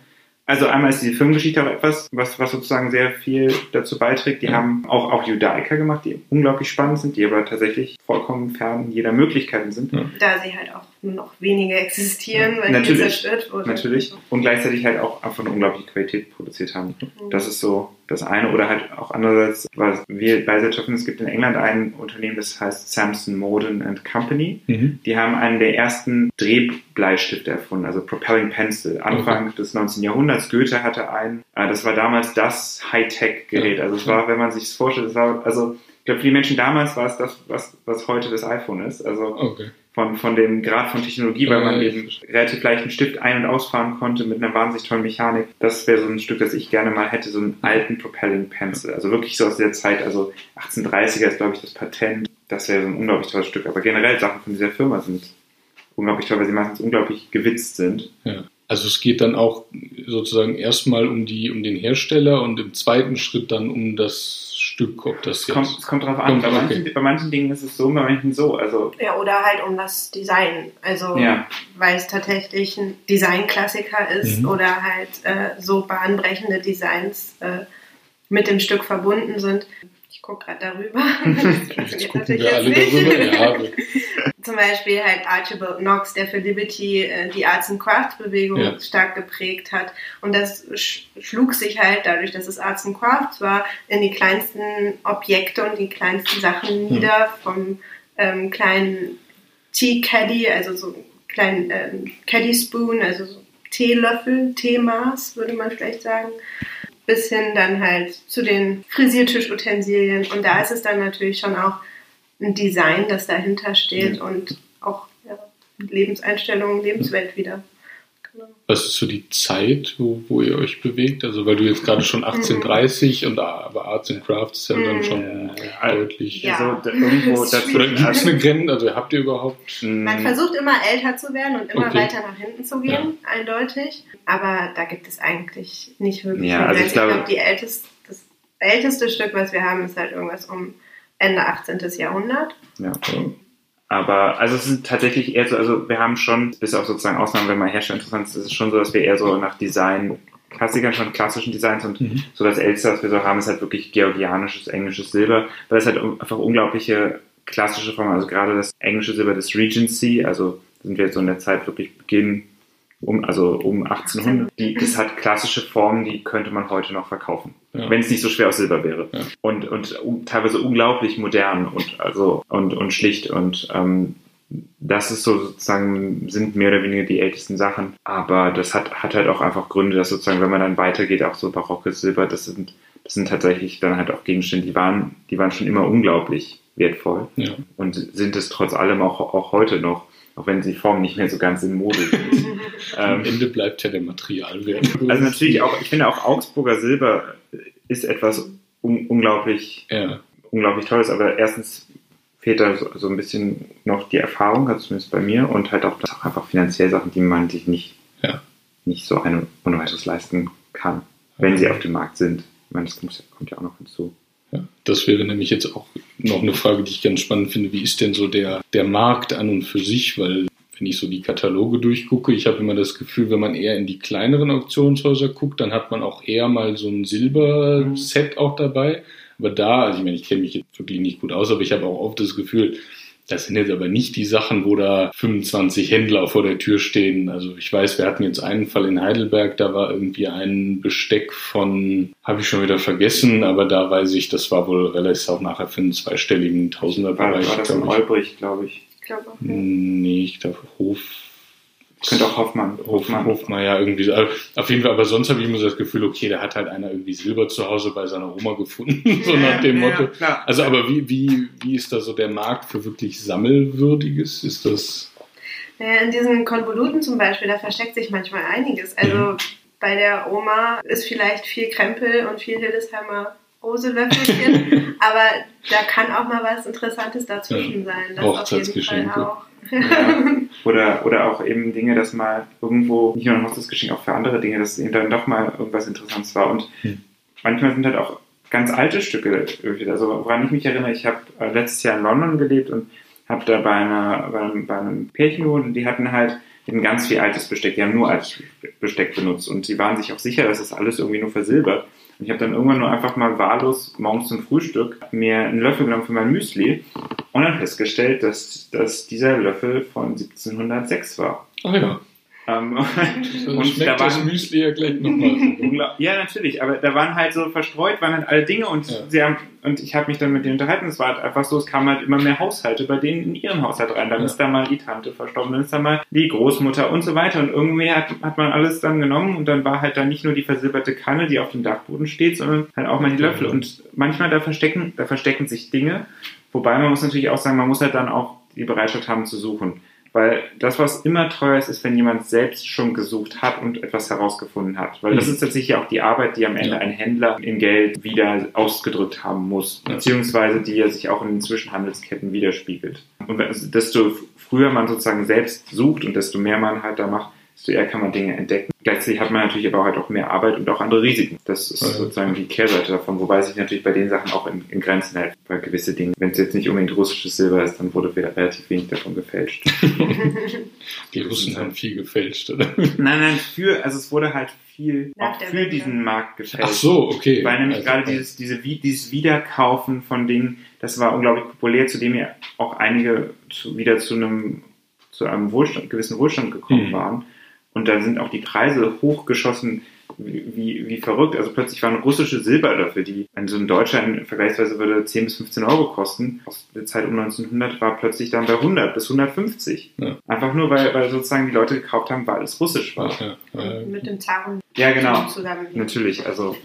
also einmal ist die Filmgeschichte auch etwas, was, was sozusagen sehr viel dazu beiträgt. Die Ja. haben auch, auch Judaica gemacht, die unglaublich spannend sind, die aber tatsächlich vollkommen fern jeder Möglichkeiten sind. Ja. Da sie halt auch noch weniger existieren, weil Natürlich. die zerstört wurden. Natürlich. Und gleichzeitig halt auch einfach eine unglaubliche Qualität produziert haben. Mhm. Das ist so das eine. Oder halt auch andererseits, was wir bei finden, es gibt in England ein Unternehmen, das heißt Samson Morden and Company. Mhm. Die haben einen der ersten Drehbleistifte erfunden, also Propelling Pencil. Anfang des 19. Jahrhunderts. Goethe hatte einen. Äh, Das war damals das Hightech-Gerät. Ja. Also es war, wenn man sich das vorstellt, es war, also ich glaube, für die Menschen damals war es das, was, was heute das iPhone ist. Also Okay. Von, von dem Grad von Technologie, weil man Ja, eben relativ leicht einen Stift ein- und ausfahren konnte mit einer wahnsinnig tollen Mechanik. Das wäre so ein Stück, das ich gerne mal hätte, so einen alten Propelling Pencil. Also wirklich so aus der Zeit, also 1830er ist, glaube ich, das Patent. Das wäre so ein unglaublich tolles Stück. Aber generell Sachen von dieser Firma sind unglaublich toll, weil sie meistens unglaublich gewitzt sind. Ja. Also es geht dann auch sozusagen erstmal um die, um den Hersteller und im zweiten Schritt dann um das Stück, ob das Es kommt, es kommt drauf an. Kommt, bei, manchen, okay. bei manchen Dingen ist es so, bei manchen so. Also, Ja, oder halt um das Design. Also, ja. weil es tatsächlich ein Designklassiker ist Mhm. oder halt äh, so bahnbrechende Designs äh, mit dem Stück verbunden sind. Ich gucke gerade darüber. Das Jetzt gucken wir alle nicht. darüber. Ja, Zum Beispiel halt Archibald Knox, der für Liberty äh, die Arts and Crafts Bewegung Ja. stark geprägt hat. Und das sch schlug sich halt dadurch, dass es Arts and Crafts war, in die kleinsten Objekte und die kleinsten Sachen nieder, vom ähm, kleinen Tea Caddy, also so einen kleinen ähm, Caddy Spoon, also so Teelöffel, Teemaß, würde man vielleicht sagen, bis hin dann halt zu den Frisiertischutensilien. Und da ist es dann natürlich schon auch ein Design, das dahinter steht und auch ja, Lebenseinstellungen, Lebenswelt wieder. Genau. Was ist so die Zeit, wo, wo ihr euch bewegt? Also weil du jetzt gerade schon 1830 und ah, aber Arts and Crafts ist ja dann Mhm. schon Ja. deutlich. Ja. So, da- irgendwo Ist dazu. Oder gibt es eine Grenze? Also habt ihr überhaupt? Man Mm, versucht immer älter zu werden und immer Okay. weiter nach hinten zu gehen, eindeutig. Aber da gibt es eigentlich nicht wirklich Ja, also ich glaube- die älteste, das älteste Stück, was wir haben, ist halt irgendwas um Ende 18. Jahrhundert. Ja. Aber also es sind tatsächlich eher so, also wir haben schon, bis auf sozusagen Ausnahmen, wenn man Hersteller interessant ist, ist es schon so, dass wir eher so nach Design, Klassikern schon klassischen Designs und Mhm. so das Älteste, was wir so haben, ist halt wirklich georgianisches, englisches Silber, weil es halt einfach unglaubliche klassische Formen, also gerade das englische Silber des Regency, also sind wir jetzt so in der Zeit wirklich Beginn um, also um 1800, die, das hat klassische Formen, die könnte man heute noch verkaufen, Ja. wenn es nicht so schwer aus Silber wäre. Ja. Und, und un- teilweise unglaublich modern und also und, und schlicht und ähm, das ist so sozusagen, sind mehr oder weniger die ältesten Sachen. Aber das hat, hat halt auch einfach Gründe, dass sozusagen, wenn man dann weitergeht, auch so barockes Silber, das sind, das sind tatsächlich dann halt auch Gegenstände, die waren, die waren schon immer unglaublich wertvoll Ja. und sind es trotz allem auch, auch heute noch, auch wenn sie Formen nicht mehr so ganz in Mode sind. Am ähm, Ende bleibt ja der Materialwert. also natürlich auch, ich finde auch Augsburger Silber ist etwas un unglaublich Ja. unglaublich toll ist, aber erstens fehlt da so, so ein bisschen noch die Erfahrung, also zumindest bei mir, und halt auch, auch einfach finanziell Sachen, die man sich nicht, Ja. nicht so eine ohne weiteres leisten kann, wenn sie auf dem Markt sind. Ich meine, das kommt, kommt ja auch noch hinzu. Ja, das wäre nämlich jetzt auch noch eine Frage, die ich ganz spannend finde. Wie ist denn so der, der Markt an und für sich? Weil, wenn ich so die Kataloge durchgucke, ich habe immer das Gefühl, wenn man eher in die kleineren Auktionshäuser guckt, dann hat man auch eher mal so ein Silberset auch dabei. Aber da, also ich meine, ich kenne mich jetzt wirklich nicht gut aus, aber ich habe auch oft das Gefühl, das sind jetzt aber nicht die Sachen, wo da 25 Händler vor der Tür stehen. Also ich weiß, wir hatten jetzt einen Fall in Heidelberg, da war irgendwie ein Besteck von, habe ich schon wieder vergessen, aber da weiß ich, das war wohl relativ auch nachher für einen zweistelligen War, Tausenderbereich. war das in. Olbrich, glaube ich. Ich glaube auch. Nee, ich glaube Hof. Könnte auch Hoffmann. Hof, Hofmeier irgendwie. so. Also Auf jeden Fall, aber sonst habe ich immer so das Gefühl, okay, da hat halt einer irgendwie Silber zu Hause bei seiner Oma gefunden, so nach dem Ja, Motto. klar. Also, aber wie, wie, wie ist da so der Markt für wirklich Sammelwürdiges? Ist das. Naja, in diesen Konvoluten zum Beispiel, da versteckt sich manchmal einiges. Also bei der Oma ist vielleicht viel Krempel und viel Hildesheimer große Löffelchen, aber da kann auch mal was Interessantes dazwischen Ja. sein. Das auf jeden Fall Hochzeitsgeschenke. auch. Ja. Oder, oder auch eben Dinge, dass mal irgendwo, nicht nur ein Hochzeitsgeschenk, auch für andere Dinge, dass eben dann doch mal irgendwas Interessantes war. Und Hm. manchmal sind halt auch ganz alte Stücke. irgendwie. Also woran ich mich erinnere, ich habe äh, letztes Jahr in London gelebt und habe da bei, einer, bei, einem, bei einem Pärchen gewohnt und die hatten halt eben ganz viel altes Besteck. Die haben nur altes Besteck benutzt und sie waren sich auch sicher, dass das alles irgendwie nur versilbert. Ich habe dann irgendwann nur einfach mal wahllos morgens zum Frühstück mir einen Löffel genommen für mein Müsli und dann festgestellt, dass, dass dieser Löffel von 1706 war. Ach ja, Ähm, Und da waren- Müsli ja gleich nochmal. Ja, natürlich, aber da waren halt so verstreut, waren halt alle Dinge und Ja. sie haben, und ich habe mich dann mit denen unterhalten, es war halt einfach so, es kamen halt immer mehr Haushalte bei denen in ihren Haushalt rein. Dann Ja. ist da mal die Tante verstorben, dann ist da mal die Großmutter und so weiter. Und irgendwie hat, hat man alles dann genommen und dann war halt dann nicht nur die versilberte Kanne, die auf dem Dachboden steht, sondern halt auch mal die Löffel. Und manchmal da verstecken, da verstecken sich Dinge, wobei man muss natürlich auch sagen, man muss halt dann auch die Bereitschaft haben zu suchen. Weil das, was immer teuer ist, ist, wenn jemand selbst schon gesucht hat und etwas herausgefunden hat. Weil das Mhm. ist tatsächlich auch die Arbeit, die am Ende Ja. ein Händler in Geld wieder ausgedrückt haben muss. Ja. Beziehungsweise die er sich auch in den Zwischenhandelsketten widerspiegelt. Und also desto früher man sozusagen selbst sucht und desto mehr man halt da macht, desto eher kann man Dinge entdecken. Gleichzeitig hat man natürlich aber auch halt auch mehr Arbeit und auch andere Risiken. Das ist Ja. sozusagen die Kehrseite davon, wobei sich natürlich bei den Sachen auch in, in Grenzen hält. Bei gewisse Dinge. Wenn es jetzt nicht unbedingt russisches Silber ist, dann wurde wieder relativ wenig davon gefälscht. Die Russen haben viel gefälscht, oder? nein, nein, für, also es wurde halt viel auch für Wende. diesen Markt gefälscht. Ach so, okay. Weil nämlich Also, gerade dieses, diese, Wie- dieses Wiederkaufen von Dingen, das war unglaublich populär, zu dem ja auch einige zu, wieder zu einem, zu einem Wohlstand, gewissen Wohlstand gekommen Mhm. waren. Und da sind auch die Preise hochgeschossen, wie, wie, wie verrückt. Also plötzlich waren russische Silberlöffel, die also in Deutschland vergleichsweise würde 10 bis 15 Euro kosten. Aus der Zeit um 1900 war plötzlich dann bei 100 bis 150. Ja. Einfach nur, weil, weil sozusagen die Leute gekauft haben, weil es russisch war. ja, ja. Mit dem Zaren Ja, genau. zusammen. Natürlich, also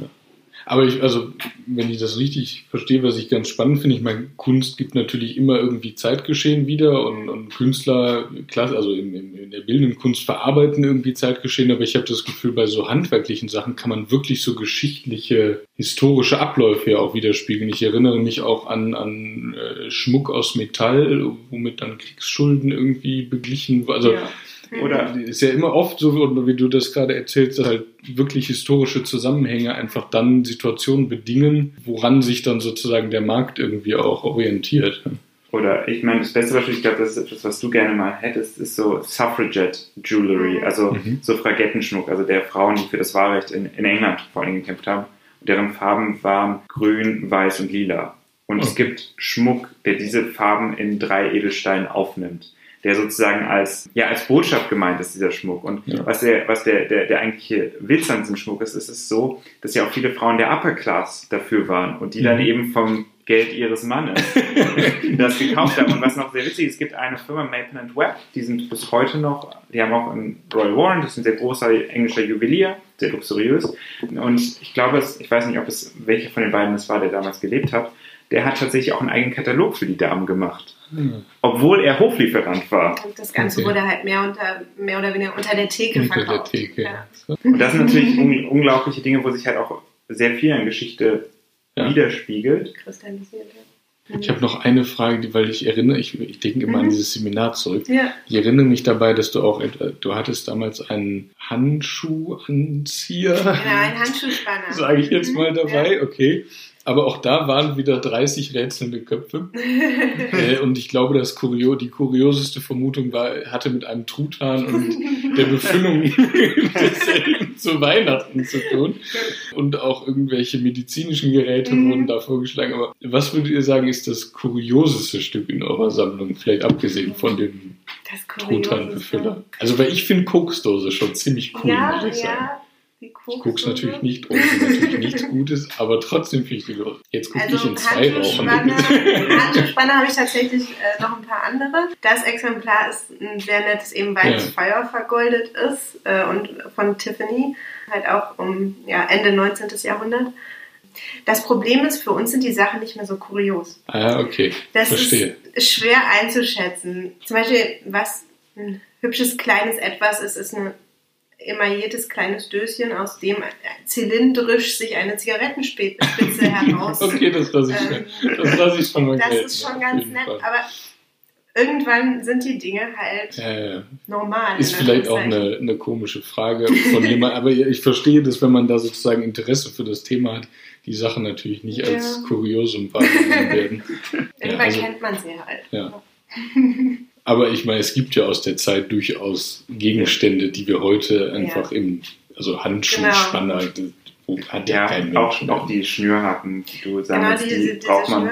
Aber ich, also, wenn ich das richtig verstehe, was ich ganz spannend finde, ich meine, Kunst gibt natürlich immer irgendwie Zeitgeschehen wieder und, und Künstler, also in, in, in der bildenden Kunst verarbeiten irgendwie Zeitgeschehen, aber ich habe das Gefühl, bei so handwerklichen Sachen kann man wirklich so geschichtliche, historische Abläufe ja auch widerspiegeln. Ich erinnere mich auch an, an äh, Schmuck aus Metall, womit dann Kriegsschulden irgendwie beglichen, also Ja. Oder- ist ja immer oft so, wie du das gerade erzählst, dass halt wirklich historische Zusammenhänge einfach dann Situationen bedingen, woran sich dann sozusagen der Markt irgendwie auch orientiert. Oder ich meine, das beste Beispiel, ich glaube, das ist etwas, was du gerne mal hättest, ist so Suffragette Jewelry, also Mhm. so Fragettenschmuck, also der Frauen, die für das Wahlrecht in, in England vor allem gekämpft haben. Und deren Farben waren grün, weiß und lila. Und es Okay. gibt Schmuck, der diese Farben in drei Edelsteinen aufnimmt. Der sozusagen als, ja, als Botschaft gemeint ist, dieser Schmuck. Und Ja. was der, was der, der, der eigentliche Witz an diesem Schmuck ist, ist es so, dass ja auch viele Frauen der Upper Class dafür waren und die dann Mhm. eben vom Geld ihres Mannes das gekauft haben. Und was noch sehr witzig ist, es gibt eine Firma, Maple and Webb, die sind bis heute noch, die haben auch einen Royal Warren, das ist ein sehr großer englischer Juwelier, sehr luxuriös. Und ich glaube, es, ich weiß nicht, ob es welcher von den beiden es war, der damals gelebt hat, der hat tatsächlich auch einen eigenen Katalog für die Damen gemacht. Hm. Obwohl er Hoflieferant war. Und das Ganze Okay. wurde halt mehr, unter, mehr oder weniger unter der Theke Unter der verkauft. Theke. Ja. Und das sind natürlich un unglaubliche Dinge, wo sich halt auch sehr viel an Geschichte Ja. widerspiegelt. Kristallisiert. ja. Ich habe noch eine Frage, weil ich erinnere, ich, ich denke immer an Mhm. dieses Seminar zurück. Ja, Ich erinnere mich dabei, dass du auch, etwa- du hattest damals einen Handschuhanzieher, genau, ein Handschuhspanner. sage ich jetzt mal Mhm, dabei, okay. Aber auch da waren wieder 30 rätselnde Köpfe. Äh, und ich glaube, das Kurio, die kurioseste Vermutung war, hatte mit einem Truthahn und der Befüllung desselben zu Weihnachten zu tun. Und auch irgendwelche medizinischen Geräte Mhm. wurden da vorgeschlagen. Aber was würdet ihr sagen, ist das kurioseste Stück in eurer Sammlung? Vielleicht abgesehen von dem. Truthahnbefüller. Also, weil ich finde Koksdose schon ziemlich cool, ja, muss ich sagen. Ich guck's natürlich Koksdose. nicht, ohne natürlich nichts Gutes, aber trotzdem finde ich die los. Jetzt gucke ich Also in zwei Handschuhspanne, Rauchen. Handschuhspanne habe ich tatsächlich äh, noch ein paar andere. Das Exemplar ist ein sehr nettes, eben weil Ja. es Feuer vergoldet ist äh, und von Tiffany, halt auch um ja, Ende 19. Jahrhundert. Das Problem ist, für uns sind die Sachen nicht mehr so kurios. Ah, okay. Das Verstehe. ist schwer einzuschätzen. Zum Beispiel, was ein hübsches kleines Etwas ist, ist eine immer jedes kleines Döschen, aus dem zylindrisch sich eine Zigarettenspitze heraus. okay, das lasse ich, ähm, das lasse ich schon mal Das gelten, ist schon ganz nett, Fall. aber irgendwann sind die Dinge halt Ja, ja, ja. normal. Ist vielleicht auch eine, eine komische Frage von jemand, aber ich verstehe das, wenn man da sozusagen Interesse für das Thema hat, die Sachen natürlich nicht als Ja. Kuriosum wahrgenommen werden. Irgendwann also- kennt man sie halt. Ja. Aber ich meine, es gibt ja aus der Zeit durchaus Gegenstände, die wir heute einfach im, also Handschuhspanner, das hat ja, Ja, kein Mensch auch, mehr. auch die Schnürhaken, die du Genau, sammelst, diese, die diese braucht man,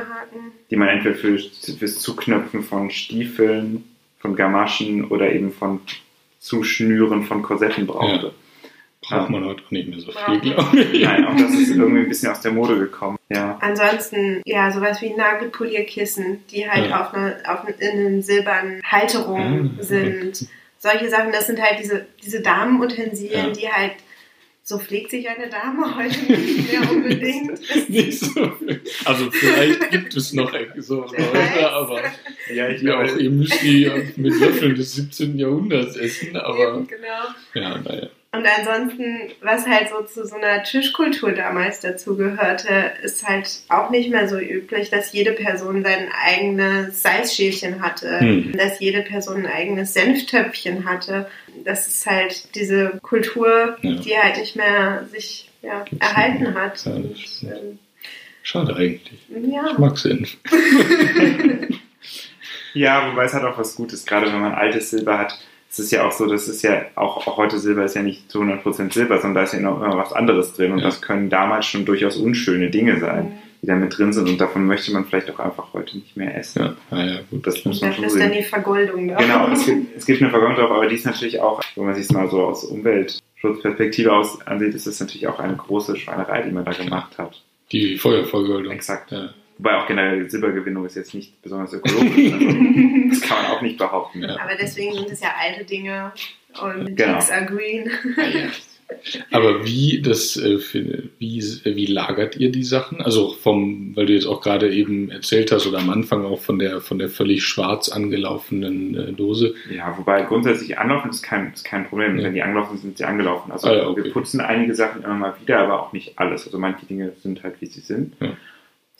die man entweder für, fürs Zuknöpfen von Stiefeln, von Gamaschen oder eben von Zuschnüren von Korsetten brauchte. Braucht man heute auch nicht mehr so viel, glaube ich. Nein, auch das ist irgendwie ein bisschen aus der Mode gekommen. Ja. Ansonsten, ja, sowas wie Nagelpolierkissen, die halt Ja. auf, eine, auf eine, in einer silbernen Halterung Ah, sind. Solche Sachen, das sind halt diese, diese Damenutensilien, Ja. die halt, so pflegt sich eine Dame heute nicht mehr unbedingt. nicht so. Also vielleicht gibt es noch so Leute, aber Ja, ich ja, auch glaube, ihr Müsli mit Löffeln des 17. Jahrhunderts essen, aber Eben, genau. ja, naja. Und ansonsten, was halt so zu so einer Tischkultur damals dazu gehörte, ist halt auch nicht mehr so üblich, dass jede Person sein eigenes Salzschälchen hatte, Hm. dass jede Person ein eigenes Senftöpfchen hatte. Das ist halt diese Kultur, Ja. die halt nicht mehr sich ja, erhalten hat. Ja, Und, ähm, Schade eigentlich. ja. Ich mag Senf. ja, wobei es hat auch was Gutes, gerade wenn man altes Silber hat. Es ist ja auch so, das ist ja auch, auch heute Silber ist ja nicht zu 100% Silber, sondern da ist ja noch immer was anderes drin und Ja. das können damals schon durchaus unschöne Dinge sein, die da mit drin sind und davon möchte man vielleicht auch einfach heute nicht mehr essen. Ja, naja, gut. Das muss man schon ist dann sehen. die Vergoldung da. Genau, es gibt, es gibt eine Vergleich drauf, aber die ist natürlich auch, wenn man sich es mal so aus Umweltschutzperspektive aus ansieht, ist das natürlich auch eine große Schweinerei, die man da gemacht hat. Die Feuervergoldung. Exakt. Ja. Wobei auch generell Silbergewinnung ist jetzt nicht besonders ökologisch. Also, das kann man auch nicht behaupten. Ja. Aber deswegen sind es ja alte Dinge und Genau. Geeks are green. Ja. Aber wie das, äh, wie, äh, wie lagert ihr die Sachen? Also vom, weil du jetzt auch gerade eben erzählt hast oder am Anfang auch von der von der völlig schwarz angelaufenen äh, Dose. Ja, wobei grundsätzlich anlaufen ist kein, ist kein Problem. Ja. Wenn die angelaufen sind, sind sie angelaufen. Also Ah ja, okay. wir putzen einige Sachen immer mal wieder, aber auch nicht alles. Also manche Dinge sind halt, wie sie sind.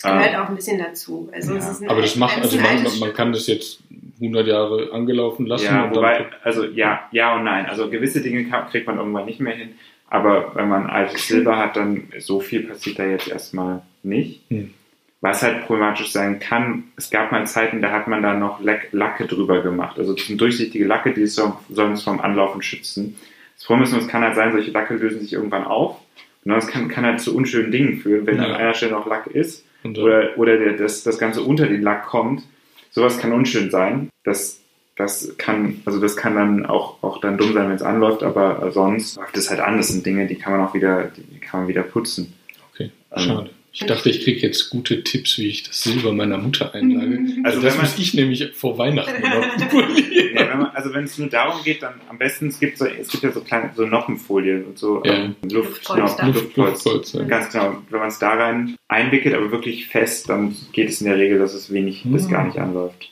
Es gehört Ah. auch ein bisschen dazu. Also es Ja. ist ein, Aber das macht, also man, man kann das jetzt 100 Jahre angelaufen lassen. Ja, und wobei, also ja, ja und nein. Also gewisse Dinge kriegt man irgendwann nicht mehr hin. Aber wenn man altes Silber hat, dann so viel passiert da jetzt erstmal nicht. Hm. Was halt problematisch sein kann, es gab mal Zeiten, da hat man da noch Lack, Lacke drüber gemacht. Also das sind durchsichtige Lacke, die so- sollen es vom Anlaufen schützen. Das Problem ist nur, es kann halt sein, solche Lacke lösen sich irgendwann auf. Und das kann, kann halt zu unschönen Dingen führen, wenn Ja. an einer Stelle noch Lack ist oder, oder der, das, das Ganze unter den Lack kommt. Sowas kann unschön sein. Das, das kann, also das kann dann auch, auch dann dumm sein, wenn es anläuft, aber sonst läuft es halt an. Das sind Dinge, die kann man auch wieder, die kann man wieder putzen. okay, ähm, schade. Ich dachte, ich kriege jetzt gute Tipps, wie ich das Silber meiner Mutter einlage. Also Also das man- muss ich nämlich vor Weihnachten. Ja, wenn man, also wenn es nur darum geht, dann am besten, es gibt so, es gibt ja so kleine, so Noppenfolien und so Ja. ähm, Luft, Luftpolster. genau, Luft- Luftpolster. Luftpolster. Ganz genau. Wenn man es da rein einwickelt, aber wirklich fest, dann geht es in der Regel, dass es wenig bis gar nicht anläuft.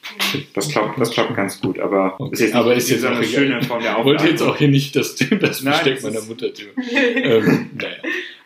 Das klappt, das klappt ganz gut, aber Okay. ist jetzt Aber ist jetzt eine schöne Form der Ich wollte jetzt auch hier nicht das, das Versteck meiner Mutter tun. ähm, naja.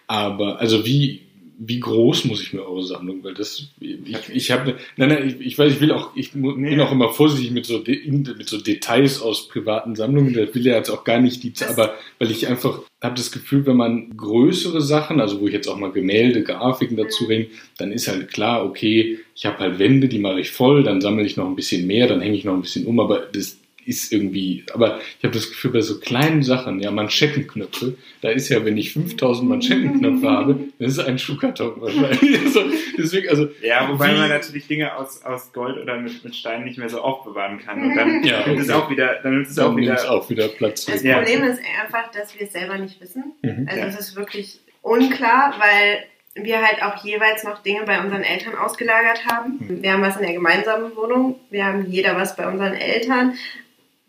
Aber, also wie, wie groß muss ich mir eure Sammlung? Weil das, ich, ich habe, nein, nein, ich, ich weiß, ich will auch, ich Nee. bin auch immer vorsichtig mit so, De, mit so Details aus privaten Sammlungen. Da will ja jetzt auch gar nicht die, Das- aber weil ich einfach habe das Gefühl, wenn man größere Sachen, also wo ich jetzt auch mal Gemälde, Grafiken dazu bringe, dann ist halt klar, okay, ich habe halt Wände, die mache ich voll, dann sammle ich noch ein bisschen mehr, dann hänge ich noch ein bisschen um, aber das ist irgendwie, aber ich habe das Gefühl, bei so kleinen Sachen, ja, Manschettenknöpfe, da ist ja, wenn ich 5000 Manschettenknöpfe habe, dann ist es ein Schuhkarton wahrscheinlich. also, deswegen, also, Ja, wobei Wie- man natürlich Dinge aus, aus Gold oder mit, mit Steinen nicht mehr so aufbewahren kann. Und dann Ja, nimmt es okay. auch wieder, dann nimmt es dann auch wieder. es auch wieder Platz. Das weg. Ja. Problem ist einfach, dass wir es selber nicht wissen. Mhm. Also Ja. es ist wirklich unklar, weil wir halt auch jeweils noch Dinge bei unseren Eltern ausgelagert haben. Mhm. Wir haben was in der gemeinsamen Wohnung, wir haben jeder was bei unseren Eltern.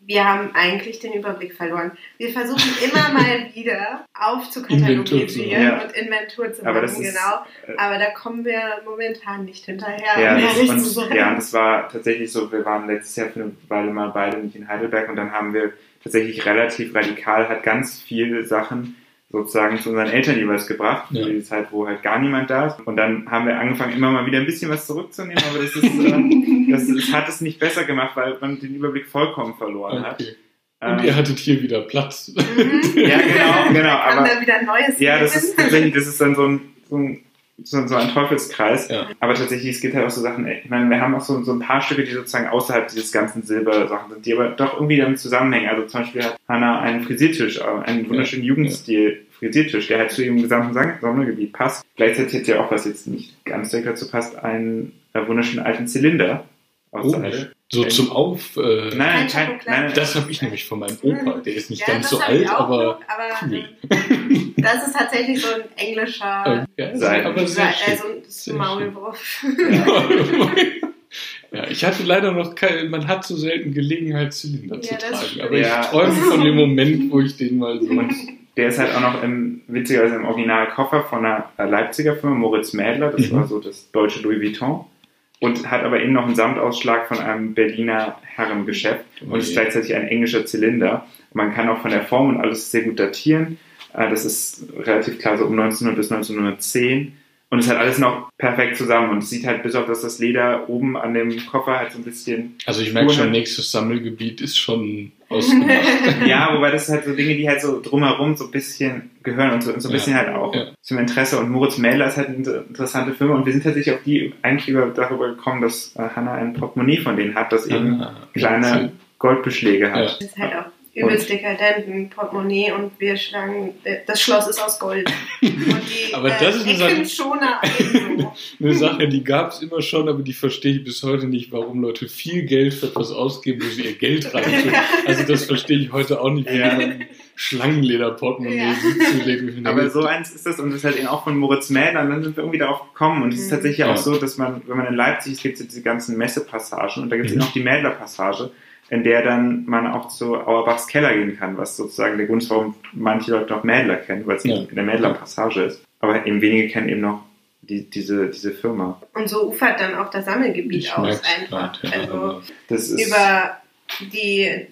Wir haben eigentlich den Überblick verloren. Wir versuchen immer mal wieder aufzukatalogisieren Ja. und Inventur zu Aber machen, das ist, genau. äh, Aber da kommen wir momentan nicht hinterher. Ja, um das, und, ja, und das war tatsächlich so, wir waren letztes Jahr für eine Weile mal beide nicht in Heidelberg und dann haben wir tatsächlich relativ radikal, hat ganz viele Sachen sozusagen zu unseren Eltern jeweils gebracht, Ja. für die Zeit, wo halt gar niemand da ist. Und dann haben wir angefangen, immer mal wieder ein bisschen was zurückzunehmen, aber das, ist, äh, das, das hat es nicht besser gemacht, weil man den Überblick vollkommen verloren hat. Okay. Und Ähm, ihr hattet hier wieder Platz. ja, genau, genau. Aber da wieder ein neues ja, das ist tatsächlich, das ist dann so ein, so ein, so, so ein Teufelskreis. Ja. Aber tatsächlich, es gibt halt auch so Sachen, ich meine, wir haben auch so, so ein paar Stücke, die sozusagen außerhalb dieses ganzen Silbersachen sind, die aber doch irgendwie damit zusammenhängen. Also zum Beispiel hat Hannah einen Frisiertisch, äh, einen wunderschönen Jugendstil Frisiertisch, der halt zu ihrem gesamten Sammlergebiet passt. Gleichzeitig hat sie auch, was jetzt nicht ganz direkt dazu passt, einen äh, wunderschönen alten Zylinder aus Oh, so zum Auf. Äh, Nein, Kein nein, nein, nein. Das habe ich nämlich von meinem Opa. Der ist nicht Ja, ganz so alt, aber noch, aber cool. Das ist tatsächlich so ein englischer ja, Sein. aber sehr also Maulwurf. Ja, ich hatte leider noch keine, man hat so selten Gelegenheit, Zylinder zu Ja, das tragen. Aber Ja. ich träume von dem Moment, wo ich den mal so. Und der ist halt auch noch im, witzigerweise im Originalkoffer von einer Leipziger Firma, Moritz Mädler, das Mhm. war so das deutsche Louis Vuitton. Und hat aber innen noch einen Samtausschlag von einem Berliner Herrengeschäft und ist Okay. gleichzeitig ein englischer Zylinder. Man kann auch von der Form und alles sehr gut datieren. Äh, Das ist relativ klar so um 1900 bis 1910. Und es hat alles noch perfekt zusammen und es sieht halt bis auf dass das Leder oben an dem Koffer halt so ein bisschen Also ich merke schon, nächstes Sammelgebiet ist schon ausgemacht. Ja, wobei das halt so Dinge, die halt so drumherum so ein bisschen gehören und so, und so ein Ja. bisschen halt auch Ja. zum Interesse. Und Moritz Mähler ist halt eine inter- interessante Firma und wir sind tatsächlich auf die eigentlich über, darüber gekommen, dass äh, Hannah ein Portemonnaie von denen hat, das eben Ah, kleine Goldbeschläge hat. Ja. Das ist halt auch übelst dekadent, ein Portemonnaie und wir schlagen, äh, das Schloss ist aus Gold. Und die Aber das ist eine ebenso. Eine Sache, die gab es immer schon, aber die verstehe ich bis heute nicht, warum Leute viel Geld für etwas ausgeben, wo sie ihr Geld reintun. Also das verstehe ich heute auch nicht, wenn Ja. jemand ein Schlangenlederportemonnaie Ja. mir Aber so eins ist das und das ist halt eben auch von Moritz Mähler und dann sind wir irgendwie darauf gekommen und es ist Mhm. tatsächlich Ja. auch so, dass man, wenn man in Leipzig ist, gibt es diese ganzen Messepassagen und da gibt es Mhm. eben auch die Mädler-Passage, in der dann man auch zu Auerbachs Keller gehen kann, was sozusagen der Grund ist, warum manche Leute noch Mädler kennen, weil es Ja. in der Mädler-Passage ist. Aber eben wenige kennen eben noch die, diese, diese Firma. Und so ufert dann auch das Sammelgebiet ich aus einfach. Ja, also aber Das ist über die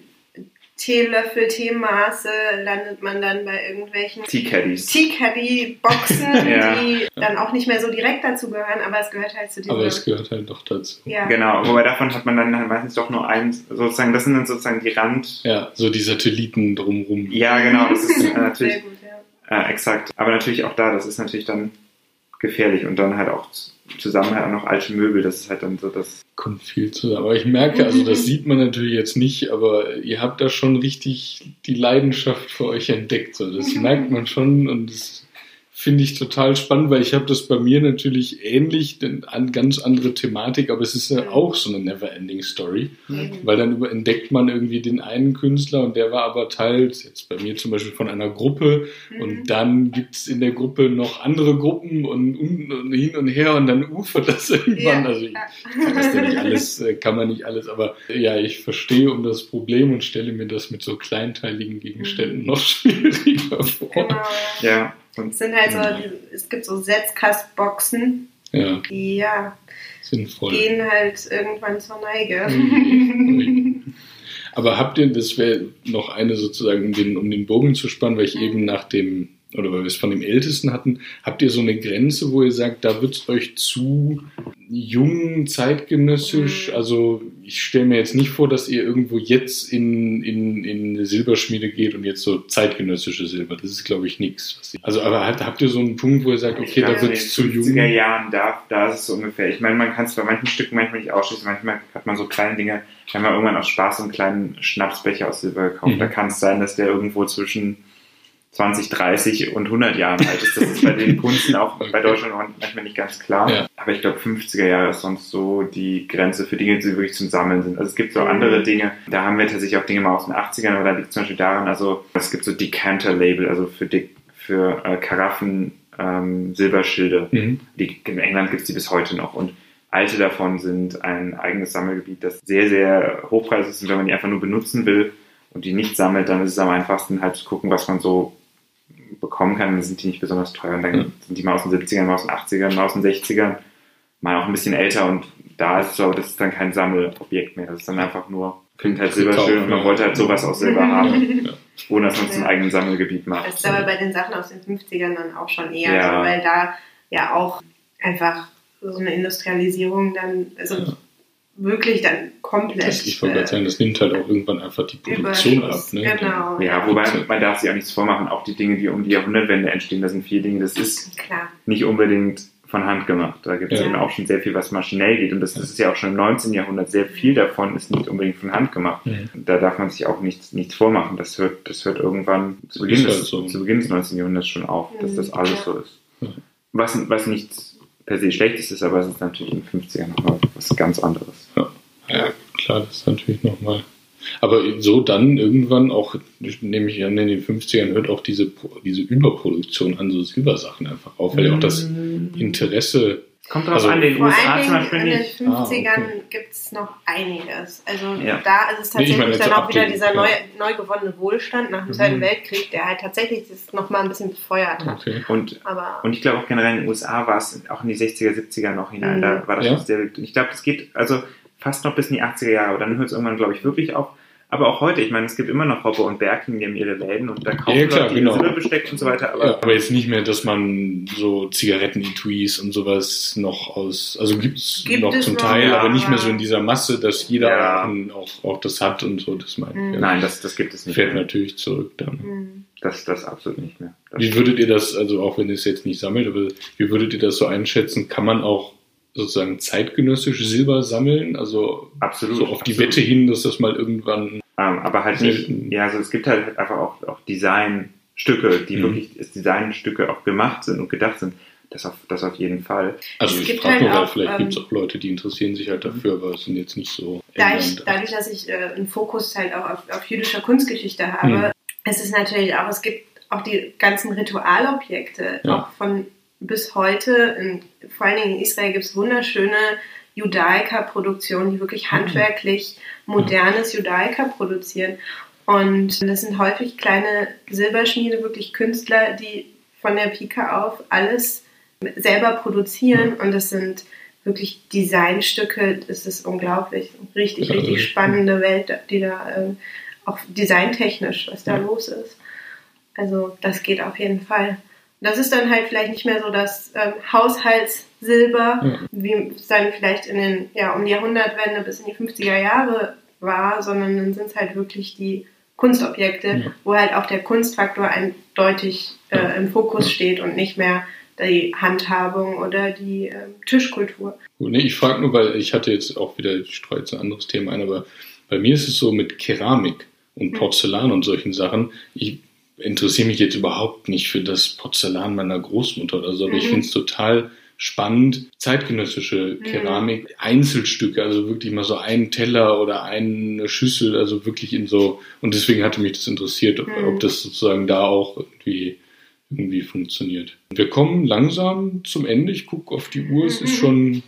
Teelöffel, Teemaße landet man dann bei irgendwelchen Tea-Caddies. Tea-Caddy-Boxen, Ja. die dann auch nicht mehr so direkt dazu gehören, aber es gehört halt zu diesem... aber es gehört halt doch dazu. ja. Genau, wobei davon hat man dann halt meistens doch nur eins, sozusagen, das sind dann sozusagen die Rand. Ja, so die Satelliten drumrum. Ja, genau, das ist äh, natürlich Sehr gut, ja. Äh, exakt. Aber natürlich auch da, das ist natürlich dann gefährlich und dann halt auch zusammen halt auch noch alte Möbel, das ist halt dann so das. Kommt viel zusammen. Aber ich merke, also das sieht man natürlich jetzt nicht, aber ihr habt da schon richtig die Leidenschaft für euch entdeckt. So, das merkt man schon und das finde ich total spannend, weil ich habe das bei mir natürlich ähnlich, denn an ganz andere Thematik, aber es ist ja auch so eine Never-Ending Story, Eben. weil dann über, entdeckt man irgendwie den einen Künstler und der war aber Teil, jetzt bei mir zum Beispiel von einer Gruppe Mhm. und dann gibt's in der Gruppe noch andere Gruppen und, und, und hin und her und dann ufert das irgendwann. Ja, also ich ja. kann das denn nicht alles, äh, kann man nicht alles, aber ja, ich verstehe um das Problem und stelle mir das mit so kleinteiligen Gegenständen noch schwieriger vor. Genau. Ja. Und Es sind halt so, es gibt so Setzkastboxen, Ja, die ja sinnvoll. gehen halt irgendwann zur Neige. Ui. Aber habt ihr, das wäre noch eine sozusagen, um den, um den Bogen zu spannen, weil ich eben nach dem, oder weil wir es von dem Ältesten hatten, habt ihr so eine Grenze, wo ihr sagt, da wird es euch zu jung, zeitgenössisch? Mhm. Also ich stelle mir jetzt nicht vor, dass ihr irgendwo jetzt in, in, in eine Silberschmiede geht und jetzt so zeitgenössische Silber. Das ist, glaube ich, nichts. Also aber habt, habt ihr so einen Punkt, wo ihr sagt, okay, da in wird den es zu 50er jung? Jahren, da, da ist es so ungefähr. Ich meine, man kann es bei manchen Stücken manchmal nicht ausschließen. Manchmal hat man so kleine Dinge. Haben ja irgendwann aus Spaß so einen kleinen Schnapsbecher aus Silber gekauft. Mhm. Da kann es sein, dass der irgendwo zwischen 20, 30 und 100 Jahren alt ist. Das ist bei den Kunsten auch bei Deutschland manchmal nicht ganz klar. Ja. Aber ich glaube, 50er Jahre ist sonst so die Grenze für Dinge, die wirklich zum Sammeln sind. Also es gibt so Mhm. andere Dinge, da haben wir tatsächlich auch Dinge mal aus den 80ern, aber da liegt zum Beispiel daran, also es gibt so Decanter-Label, also für, Dick, für äh, Karaffen, ähm, Silberschilde. Mhm. Die, in England gibt es die bis heute noch und alte davon sind ein eigenes Sammelgebiet, das sehr, sehr hochpreisig ist und wenn man die einfach nur benutzen will und die nicht sammelt, dann ist es am einfachsten halt zu gucken, was man so bekommen kann, dann sind die nicht besonders teuer. Und dann Ja. sind die mal aus den 70ern, mal aus den 80ern, mal aus den 60ern, mal auch ein bisschen älter und da ist es so, das ist dann kein Sammelobjekt mehr. Das ist dann einfach nur Klingt halt Silber schön und man wollte halt sowas aus Silber haben, ohne dass man es zum eigenen Sammelgebiet macht. Das ist aber bei den Sachen aus den 50ern dann auch schon eher Ja. so, weil da ja auch einfach so eine Industrialisierung dann, also Ja. Wirklich dann komplett. Das, ich wollte gerade sagen, das nimmt halt auch irgendwann einfach die Produktion ab. Ne? genau. Ja, wobei man darf sich auch nichts vormachen, auch die Dinge, die um die Jahrhundertwende entstehen, das sind viele Dinge, das ist Klar. nicht unbedingt von Hand gemacht. Da gibt es Ja. eben auch schon sehr viel, was maschinell geht. Und das, das ist ja auch schon im 19. Jahrhundert. Sehr viel davon ist nicht unbedingt von Hand gemacht. Mhm. Da darf man sich auch nichts, nichts vormachen. Das hört, das hört irgendwann zu Beginn, halt des, so. zu Beginn des 19. Jahrhunderts schon auf, dass Mhm, das alles ja. so ist. Was, was nicht per se schlecht ist, aber es ist natürlich in den 50ern nochmal was ganz anderes. Ja, klar, das ist natürlich nochmal. Aber so dann irgendwann auch, nehme ich an, in den 50ern hört auch diese, diese Überproduktion an so Silbersachen einfach auf, weil ja auch das Interesse. Kommt drauf Also- an, den Vor USA allen zum Dingen Beispiel in den nicht. 50ern Ah, okay. gibt es noch einiges. Also Ja. da ist es Nee, ich tatsächlich meine jetzt dann auch wieder dieser ja. neu, neu gewonnene Wohlstand nach dem Mhm. Zweiten Weltkrieg, der halt tatsächlich das nochmal ein bisschen befeuert hat. Okay. Und Aber Und ich glaube auch generell in den USA war es auch in die 60er, 70er noch hinein. Mhm. Da war das Ja. noch sehr wild. Und Ich glaube, das geht also fast noch bis in die 80er Jahre, aber dann hört es irgendwann, glaube ich, wirklich auf. Aber auch heute, ich meine, es gibt immer noch Robbe und Berking, die haben ihre Läden und da kaufen Ja, klar, Leute genau. Silberbesteck und so weiter. Aber, Ja, aber jetzt nicht mehr, dass man so Zigaretten-Etuis und sowas noch aus, also gibt's Gibt noch es zum noch, Teil, ja. aber nicht mehr so in dieser Masse, dass jeder Ja. auch, auch, das hat und so, das meine ich. Mhm. Ja. nein, das, das gibt es nicht Fällt mehr. natürlich zurück dann. hm. Das, das absolut nicht mehr. Das Wie würdet ihr das, also auch wenn ihr es jetzt nicht sammelt, aber wie würdet ihr das so einschätzen? Kann man auch sozusagen zeitgenössisch Silber sammeln? Also absolut. so auf die absolut. Wette hin, dass das mal irgendwann. Ähm, aber halt nicht, ja, also es gibt halt einfach auch, auch Designstücke, die Mhm. wirklich als Designstücke auch gemacht sind und gedacht sind. Das auf, das auf jeden Fall. Also Es ich frage halt nur, weil auch, vielleicht ähm, gibt es auch Leute, die interessieren sich halt dafür, aber es sind jetzt nicht so. da ich, England- dadurch, dass ich äh, einen Fokus halt auch auf, auf jüdischer Kunstgeschichte habe, Mhm. es ist natürlich auch, es gibt auch die ganzen Ritualobjekte, Ja. auch von bis heute, in, vor allen Dingen in Israel gibt es wunderschöne Judaika-Produktionen, die wirklich Mhm. handwerklich modernes Judaika produzieren. Und das sind häufig kleine Silberschmiede, wirklich Künstler, die von der Pike auf alles selber produzieren. Und das sind wirklich Designstücke. Das ist unglaublich. Richtig, richtig also- spannende Welt, die da ähm, auch designtechnisch, was da los ist. Also das geht auf jeden Fall. Das ist dann halt vielleicht nicht mehr so das ähm, Haushaltssilber, Ja. wie es dann vielleicht in den, ja, um die Jahrhundertwende bis in die 50er Jahre war, sondern dann sind es halt wirklich die Kunstobjekte, Ja. wo halt auch der Kunstfaktor eindeutig äh, im Fokus steht und nicht mehr die Handhabung oder die ähm, Tischkultur. Nee, ich frage nur, weil ich hatte jetzt auch wieder, ich streue jetzt ein anderes Thema ein, aber bei mir ist es so mit Keramik und Mhm. Porzellan und solchen Sachen. Ich interessiere mich jetzt überhaupt nicht für das Porzellan meiner Großmutter oder so, aber ich Mhm. finde es total spannend, zeitgenössische Mhm. Keramik, Einzelstücke, also wirklich mal so einen Teller oder eine Schüssel, also wirklich in so, und deswegen hatte mich das interessiert, ob, Mhm. ob das sozusagen da auch irgendwie irgendwie funktioniert. Wir kommen langsam zum Ende. Ich gucke auf die Uhr, es ist Mhm. schon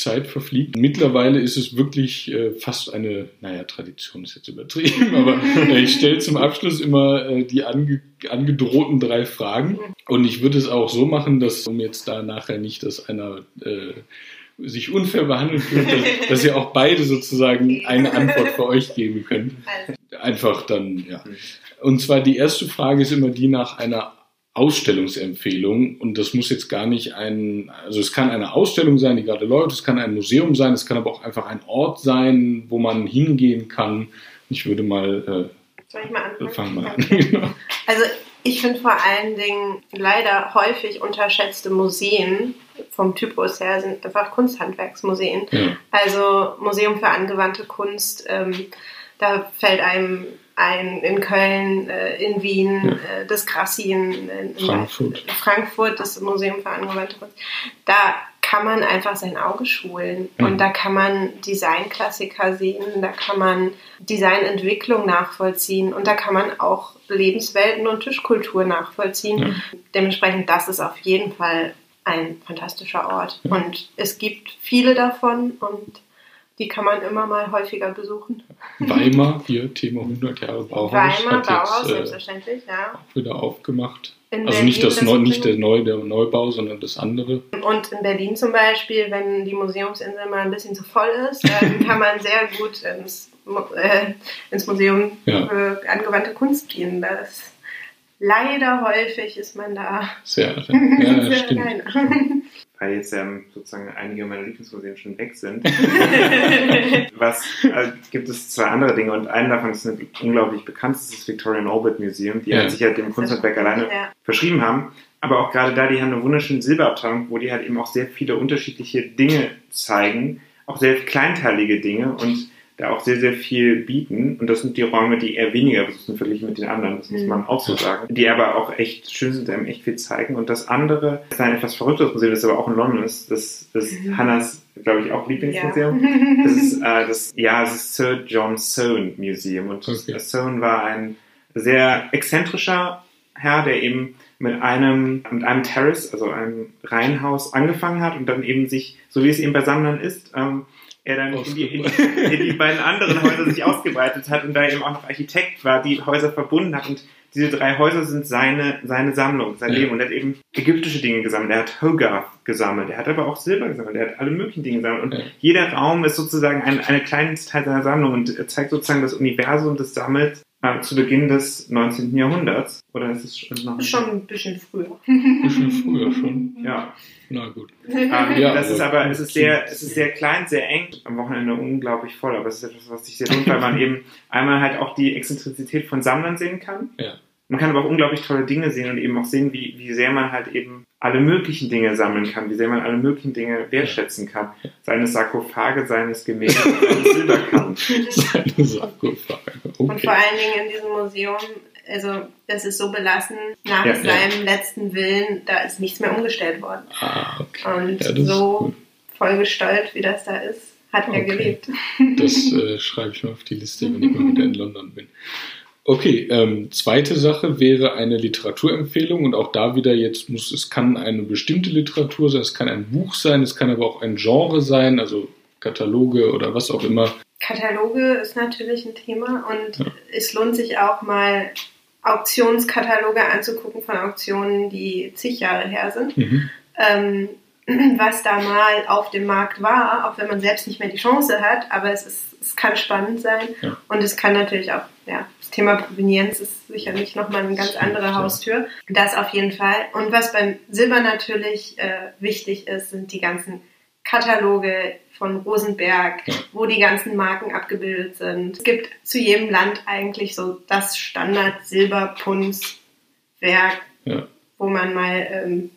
Zeit verfliegt. Mittlerweile ist es wirklich äh, fast eine, naja, Tradition ist jetzt übertrieben, aber äh, ich stelle zum Abschluss immer äh, die ange angedrohten drei Fragen. Und ich würde es auch so machen, dass, um jetzt da nachher nicht, dass einer äh, sich unfair behandelt fühlt, dass, dass ihr auch beide sozusagen eine Antwort für euch geben könnt. Also, Einfach dann, ja. Und zwar die erste Frage ist immer die nach einer Ausstellungsempfehlung und das muss jetzt gar nicht ein, also es kann eine Ausstellung sein, die gerade läuft, es kann ein Museum sein, es kann aber auch einfach ein Ort sein, wo man hingehen kann. Ich würde mal, soll ich mal äh, anfangen? fangen wir an. Genau. Also ich finde vor allen Dingen leider häufig unterschätzte Museen vom Typus her sind einfach Kunsthandwerksmuseen. ja. Also Museum für angewandte Kunst, ähm, da fällt einem ein in Köln, äh, in Wien, äh, das Grassi in, in, in Frankfurt. Frankfurt, das Museum für angewandte Kunst. Da kann man einfach sein Auge schulen Mhm. und da kann man Designklassiker sehen, da kann man Designentwicklung nachvollziehen und da kann man auch Lebenswelten und Tischkultur nachvollziehen. Ja. Dementsprechend, das ist auf jeden Fall ein fantastischer Ort. Ja. Und es gibt viele davon und die kann man immer mal häufiger besuchen. Weimar, hier Thema 100 Jahre Bauhaus. Weimar, hat Bauhaus, jetzt, äh, selbstverständlich, ja. auch wieder aufgemacht. In also Berlin nicht, das das Neu, nicht der. Neu, der Neubau, sondern das andere. Und in Berlin zum Beispiel, wenn die Museumsinsel mal ein bisschen zu voll ist, dann kann man sehr gut ins, äh, ins Museum Ja. für angewandte Kunst gehen. Das leider häufig ist man da Sehr, ja, sehr stimmt. alleine. Weil jetzt ähm, sozusagen einige meiner Lieblingsmuseen schon weg sind. Was äh, gibt es zwei andere Dinge und einen davon ist ein unglaublich bekanntes das Victorian Albert Museum, die Ja. halt sich halt dem Kunsthandwerk alleine Ja. verschrieben haben. Aber auch gerade da, die haben eine wunderschöne Silberabteilung, wo die halt eben auch sehr viele unterschiedliche Dinge zeigen, auch sehr kleinteilige Dinge und da auch sehr, sehr viel bieten. Und das sind die Räume, die eher weniger besucht sind verglichen mit den anderen, das muss Mhm. man auch so sagen. Die aber auch echt schön sind, einem echt viel zeigen. Und das andere ist ein etwas verrückteres Museum, das aber auch in London ist. Das ist Mhm. Hannas, glaube ich, auch Lieblingsmuseum. Ja. Das ist, äh, das, ja, es ist Sir John Soane Museum. Und Okay. Soane war ein sehr exzentrischer Herr, der eben mit einem, mit einem Terrace, also einem Reihenhaus, angefangen hat und dann eben sich, so wie es eben bei Sammlern ist, ähm, er dann in die, in, die, in die beiden anderen Häuser sich ausgebreitet hat und da eben auch noch Architekt war, die Häuser verbunden hat. Und diese drei Häuser sind seine, seine Sammlung, sein Ja. Leben. Und er hat eben ägyptische Dinge gesammelt. Er hat Hogarth gesammelt. Er hat aber auch Silber gesammelt. Er hat alle möglichen Dinge gesammelt. Und Ja. jeder Raum ist sozusagen ein, eine kleine Teil seiner Sammlung und er zeigt sozusagen das Universum des Sammels äh, zu Beginn des 19. Jahrhunderts. Oder ist es schon noch? Schon ein bisschen früher. Ein bisschen früher schon. Ja. Na gut. Ähm, Ja, das ist aber- es ist sehr, es ist sehr klein, sehr eng, am Wochenende unglaublich voll, aber es ist etwas, was sich sehr lohnt, weil man eben einmal halt auch die Exzentrizität von Sammlern sehen kann. Ja. Man kann aber auch unglaublich tolle Dinge sehen und eben auch sehen, wie, wie sehr man halt eben alle möglichen Dinge sammeln kann, wie sehr man alle möglichen Dinge wertschätzen kann. Seine Sarkophage, seines Gemälde, seines Silberkannen. Seine Sarkophage. Und Okay. vor allen Dingen in diesem Museum, also das ist so belassen, nach Ja, ja. seinem letzten Willen, da ist nichts mehr umgestellt worden. Ah, okay. Und Ja, so gut. vollgesteuert, wie das da ist, hat er Okay. gelebt. Das äh, schreibe ich mir auf die Liste, wenn ich mal wieder in London bin. Okay, ähm, zweite Sache wäre eine Literaturempfehlung und auch da wieder jetzt muss, es kann eine bestimmte Literatur sein, es kann ein Buch sein, es kann aber auch ein Genre sein, also Kataloge oder was auch immer. Kataloge ist natürlich ein Thema und Ja. es lohnt sich auch mal Auktionskataloge anzugucken von Auktionen, die zig Jahre her sind. Mhm. ähm, was da mal auf dem Markt war, auch wenn man selbst nicht mehr die Chance hat, aber es, ist, es kann spannend sein Ja. und es kann natürlich auch, ja, das Thema Provenienz ist sicherlich nochmal eine ganz andere. Haustür. Das auf jeden Fall. Und was beim Silber natürlich äh, wichtig ist, sind die ganzen Kataloge von Rosenberg, Ja. wo die ganzen Marken abgebildet sind. Es gibt zu jedem Land eigentlich so das Standard Silberpunzwerk, Ja. wo man mal ähm,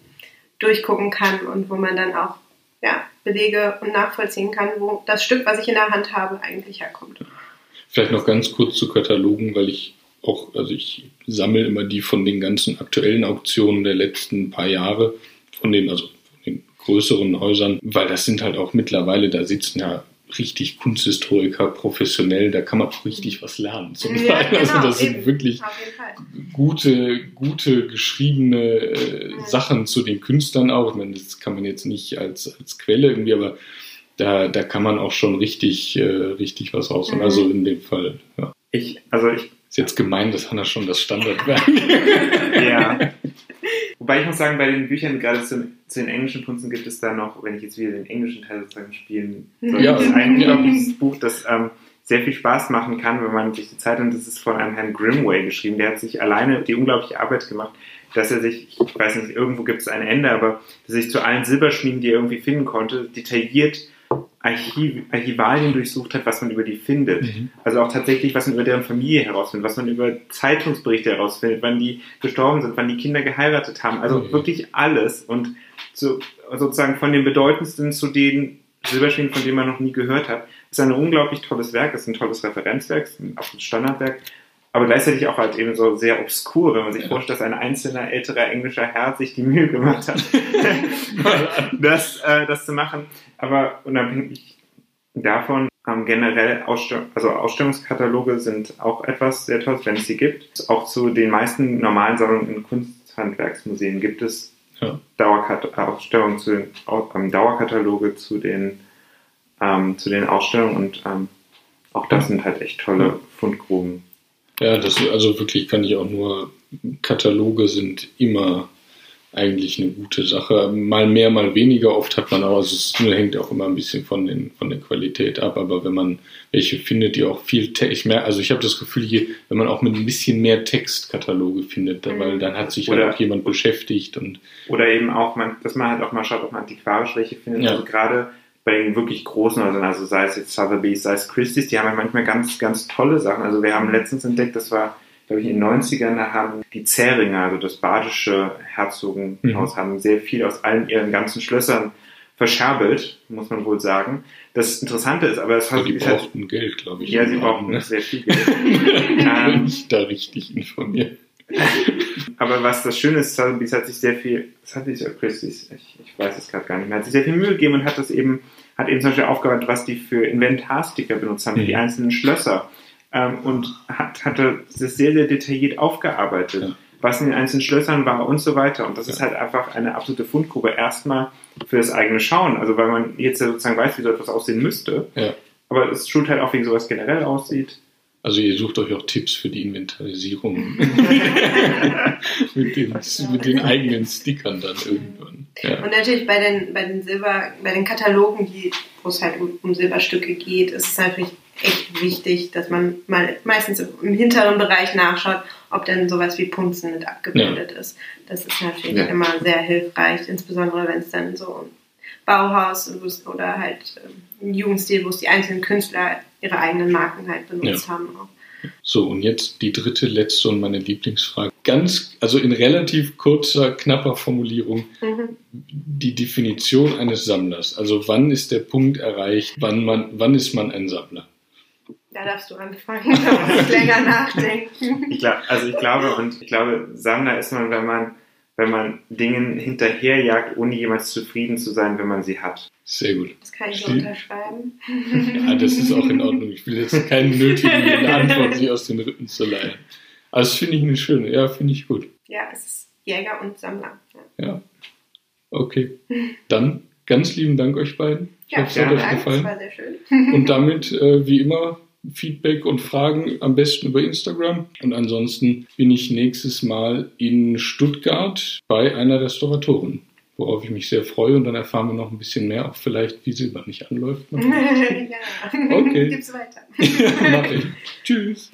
durchgucken kann und wo man dann auch ja, Belege und nachvollziehen kann, wo das Stück, was ich in der Hand habe, eigentlich herkommt. Vielleicht noch ganz kurz zu Katalogen, weil ich auch, also ich sammle immer die von den ganzen aktuellen Auktionen der letzten paar Jahre, von den, also größeren Häusern, weil das sind halt auch mittlerweile, da sitzen ja richtig Kunsthistoriker professionell, da kann man auch richtig was lernen. Zum Ja, Teil. also genau, das sind wirklich gute, gute geschriebene äh, Ja. Sachen zu den Künstlern auch. Ich meine, das kann man jetzt nicht als, als Quelle irgendwie, aber da, da kann man auch schon richtig, äh, richtig was rausholen. Mhm. Also in dem Fall, ja. Ich, also ich, Ist jetzt gemein, dass Hannah schon das Standardwerk. ja. Wobei ich muss sagen, bei den Büchern, gerade zu, zu den englischen Kunsten, gibt es da noch, wenn ich jetzt wieder den englischen Teil sozusagen spielen soll, Ja, ein ja. unglaubliches Buch, das ähm, sehr viel Spaß machen kann, wenn man sich die Zeit nimmt. Das ist von einem Herrn Grimway geschrieben. Der hat sich alleine die unglaubliche Arbeit gemacht, dass er sich, ich weiß nicht, irgendwo gibt es ein Ende, aber dass er sich zu allen Silberschmieden, die er irgendwie finden konnte, detailliert Archiv, Archivalien durchsucht hat, was man über die findet. Mhm. Also auch tatsächlich, was man über deren Familie herausfindet, was man über Zeitungsberichte herausfindet, wann die gestorben sind, wann die Kinder geheiratet haben. Also Mhm. wirklich alles. Und so, sozusagen von den bedeutendsten zu den Silberschmieden, von denen man noch nie gehört hat, ist ein unglaublich tolles Werk, ist ein tolles Referenzwerk, ist ein absolutes Standardwerk, aber gleichzeitig auch halt eben so sehr obskur, wenn man sich Ja. vorstellt, dass ein einzelner älterer englischer Herr sich die Mühe gemacht hat, das, äh, das zu machen. Aber unabhängig davon, ähm, generell Ausstell also Ausstellungskataloge sind auch etwas sehr Tolles, wenn es sie gibt. Auch zu den meisten normalen Sammlungen in Kunsthandwerksmuseen gibt es Ja. Dauerkat Ausstellungen zu den ähm, Dauerkataloge zu den ähm, zu den Ausstellungen und ähm, auch das sind halt echt tolle Fundgruben. Ja, das also wirklich kann ich auch nur. Kataloge sind immer eigentlich eine gute Sache. Mal mehr, mal weniger. Oft hat man auch, also es hängt auch immer ein bisschen von, den, von der Qualität ab. Aber wenn man welche findet, die auch viel Text, ich merke, also ich habe das Gefühl hier, wenn man auch mit ein bisschen mehr Textkataloge findet, mhm. weil dann hat sich oder, halt auch jemand beschäftigt und. Oder eben auch, man, dass man halt auch mal schaut, ob man antiquarisch welche findet. Ja. Also gerade bei den wirklich großen, also, also sei es jetzt Sotheby's, sei es Christie's, die haben ja manchmal ganz, ganz tolle Sachen. Also wir haben letztens entdeckt, das war glaube ich, in den 90ern, da haben die Zähringer, also das badische Herzogenhaus, mhm. haben sehr viel aus allen ihren ganzen Schlössern verscherbelt, muss man wohl sagen. Das Interessante ist aber, es hat... Die brauchten halt, Geld, glaube ich. Ja, sie brauchten ne? sehr viel Geld. ähm, da richtig informiert. aber was das Schöne ist, Sotheby's hat sich sehr viel, was hat sich Christie's, ich, ich weiß es gerade gar nicht mehr, hat sich sehr viel Mühe gegeben und hat das eben, hat eben zum Beispiel aufgebaut, was die für Inventarsticker benutzt haben, mhm. die einzelnen Schlösser ähm, und hat, hatte das sehr, sehr detailliert aufgearbeitet, ja. was in den einzelnen Schlössern war und so weiter. Und das ja. ist halt einfach eine absolute Fundgrube. Erstmal für das eigene Schauen, also weil man jetzt ja sozusagen weiß, wie so etwas aussehen müsste. Ja. Aber es tut halt auch, wie sowas generell aussieht. Also ihr sucht euch auch Tipps für die Inventarisierung mit, den, mit den eigenen Stickern dann irgendwann. Ja. Und natürlich bei den, bei den Silber, bei den Katalogen, die, wo es halt um, um Silberstücke geht, ist es natürlich echt wichtig, dass man mal meistens im hinteren Bereich nachschaut, ob denn sowas wie Punzen mit abgebildet ja. ist. Das ist natürlich ja. immer sehr hilfreich, insbesondere wenn es dann so Bauhaus oder halt ein ähm, Jugendstil, wo es die einzelnen Künstler ihre eigenen Marken halt benutzt ja. haben. Auch. So, und jetzt die dritte, letzte und meine Lieblingsfrage. Ganz, also in relativ kurzer, knapper Formulierung, mhm. die Definition eines Sammlers. Also wann ist der Punkt erreicht, wann, man, wann ist man ein Sammler? Da darfst du anfangen, da muss ich länger nachdenken. Ich glaub, also ich glaube, und ich glaube, Sammler ist man, wenn man, wenn man Dingen hinterherjagt, ohne jemals zufrieden zu sein, wenn man sie hat. Sehr gut. Das kann ich so unterschreiben. Ja, das ist auch in Ordnung. Ich will jetzt keinen nötigen Antwort, sie aus den Rippen zu leihen. Also das finde ich eine schöne, ja, finde ich gut. Ja, es ist Jäger und Sammler. Ja. ja. Okay. Dann ganz lieben Dank euch beiden. Ich ja, hoffe, es hat euch gefallen. Das war sehr schön. Und damit, äh, wie immer, Feedback und Fragen am besten über Instagram. Und ansonsten bin ich nächstes Mal in Stuttgart bei einer Restauratorin, worauf ich mich sehr freue. Und dann erfahren wir noch ein bisschen mehr, auch vielleicht, wie Silber nicht anläuft. ja, okay. Gib's weiter. Mach ich. Tschüss.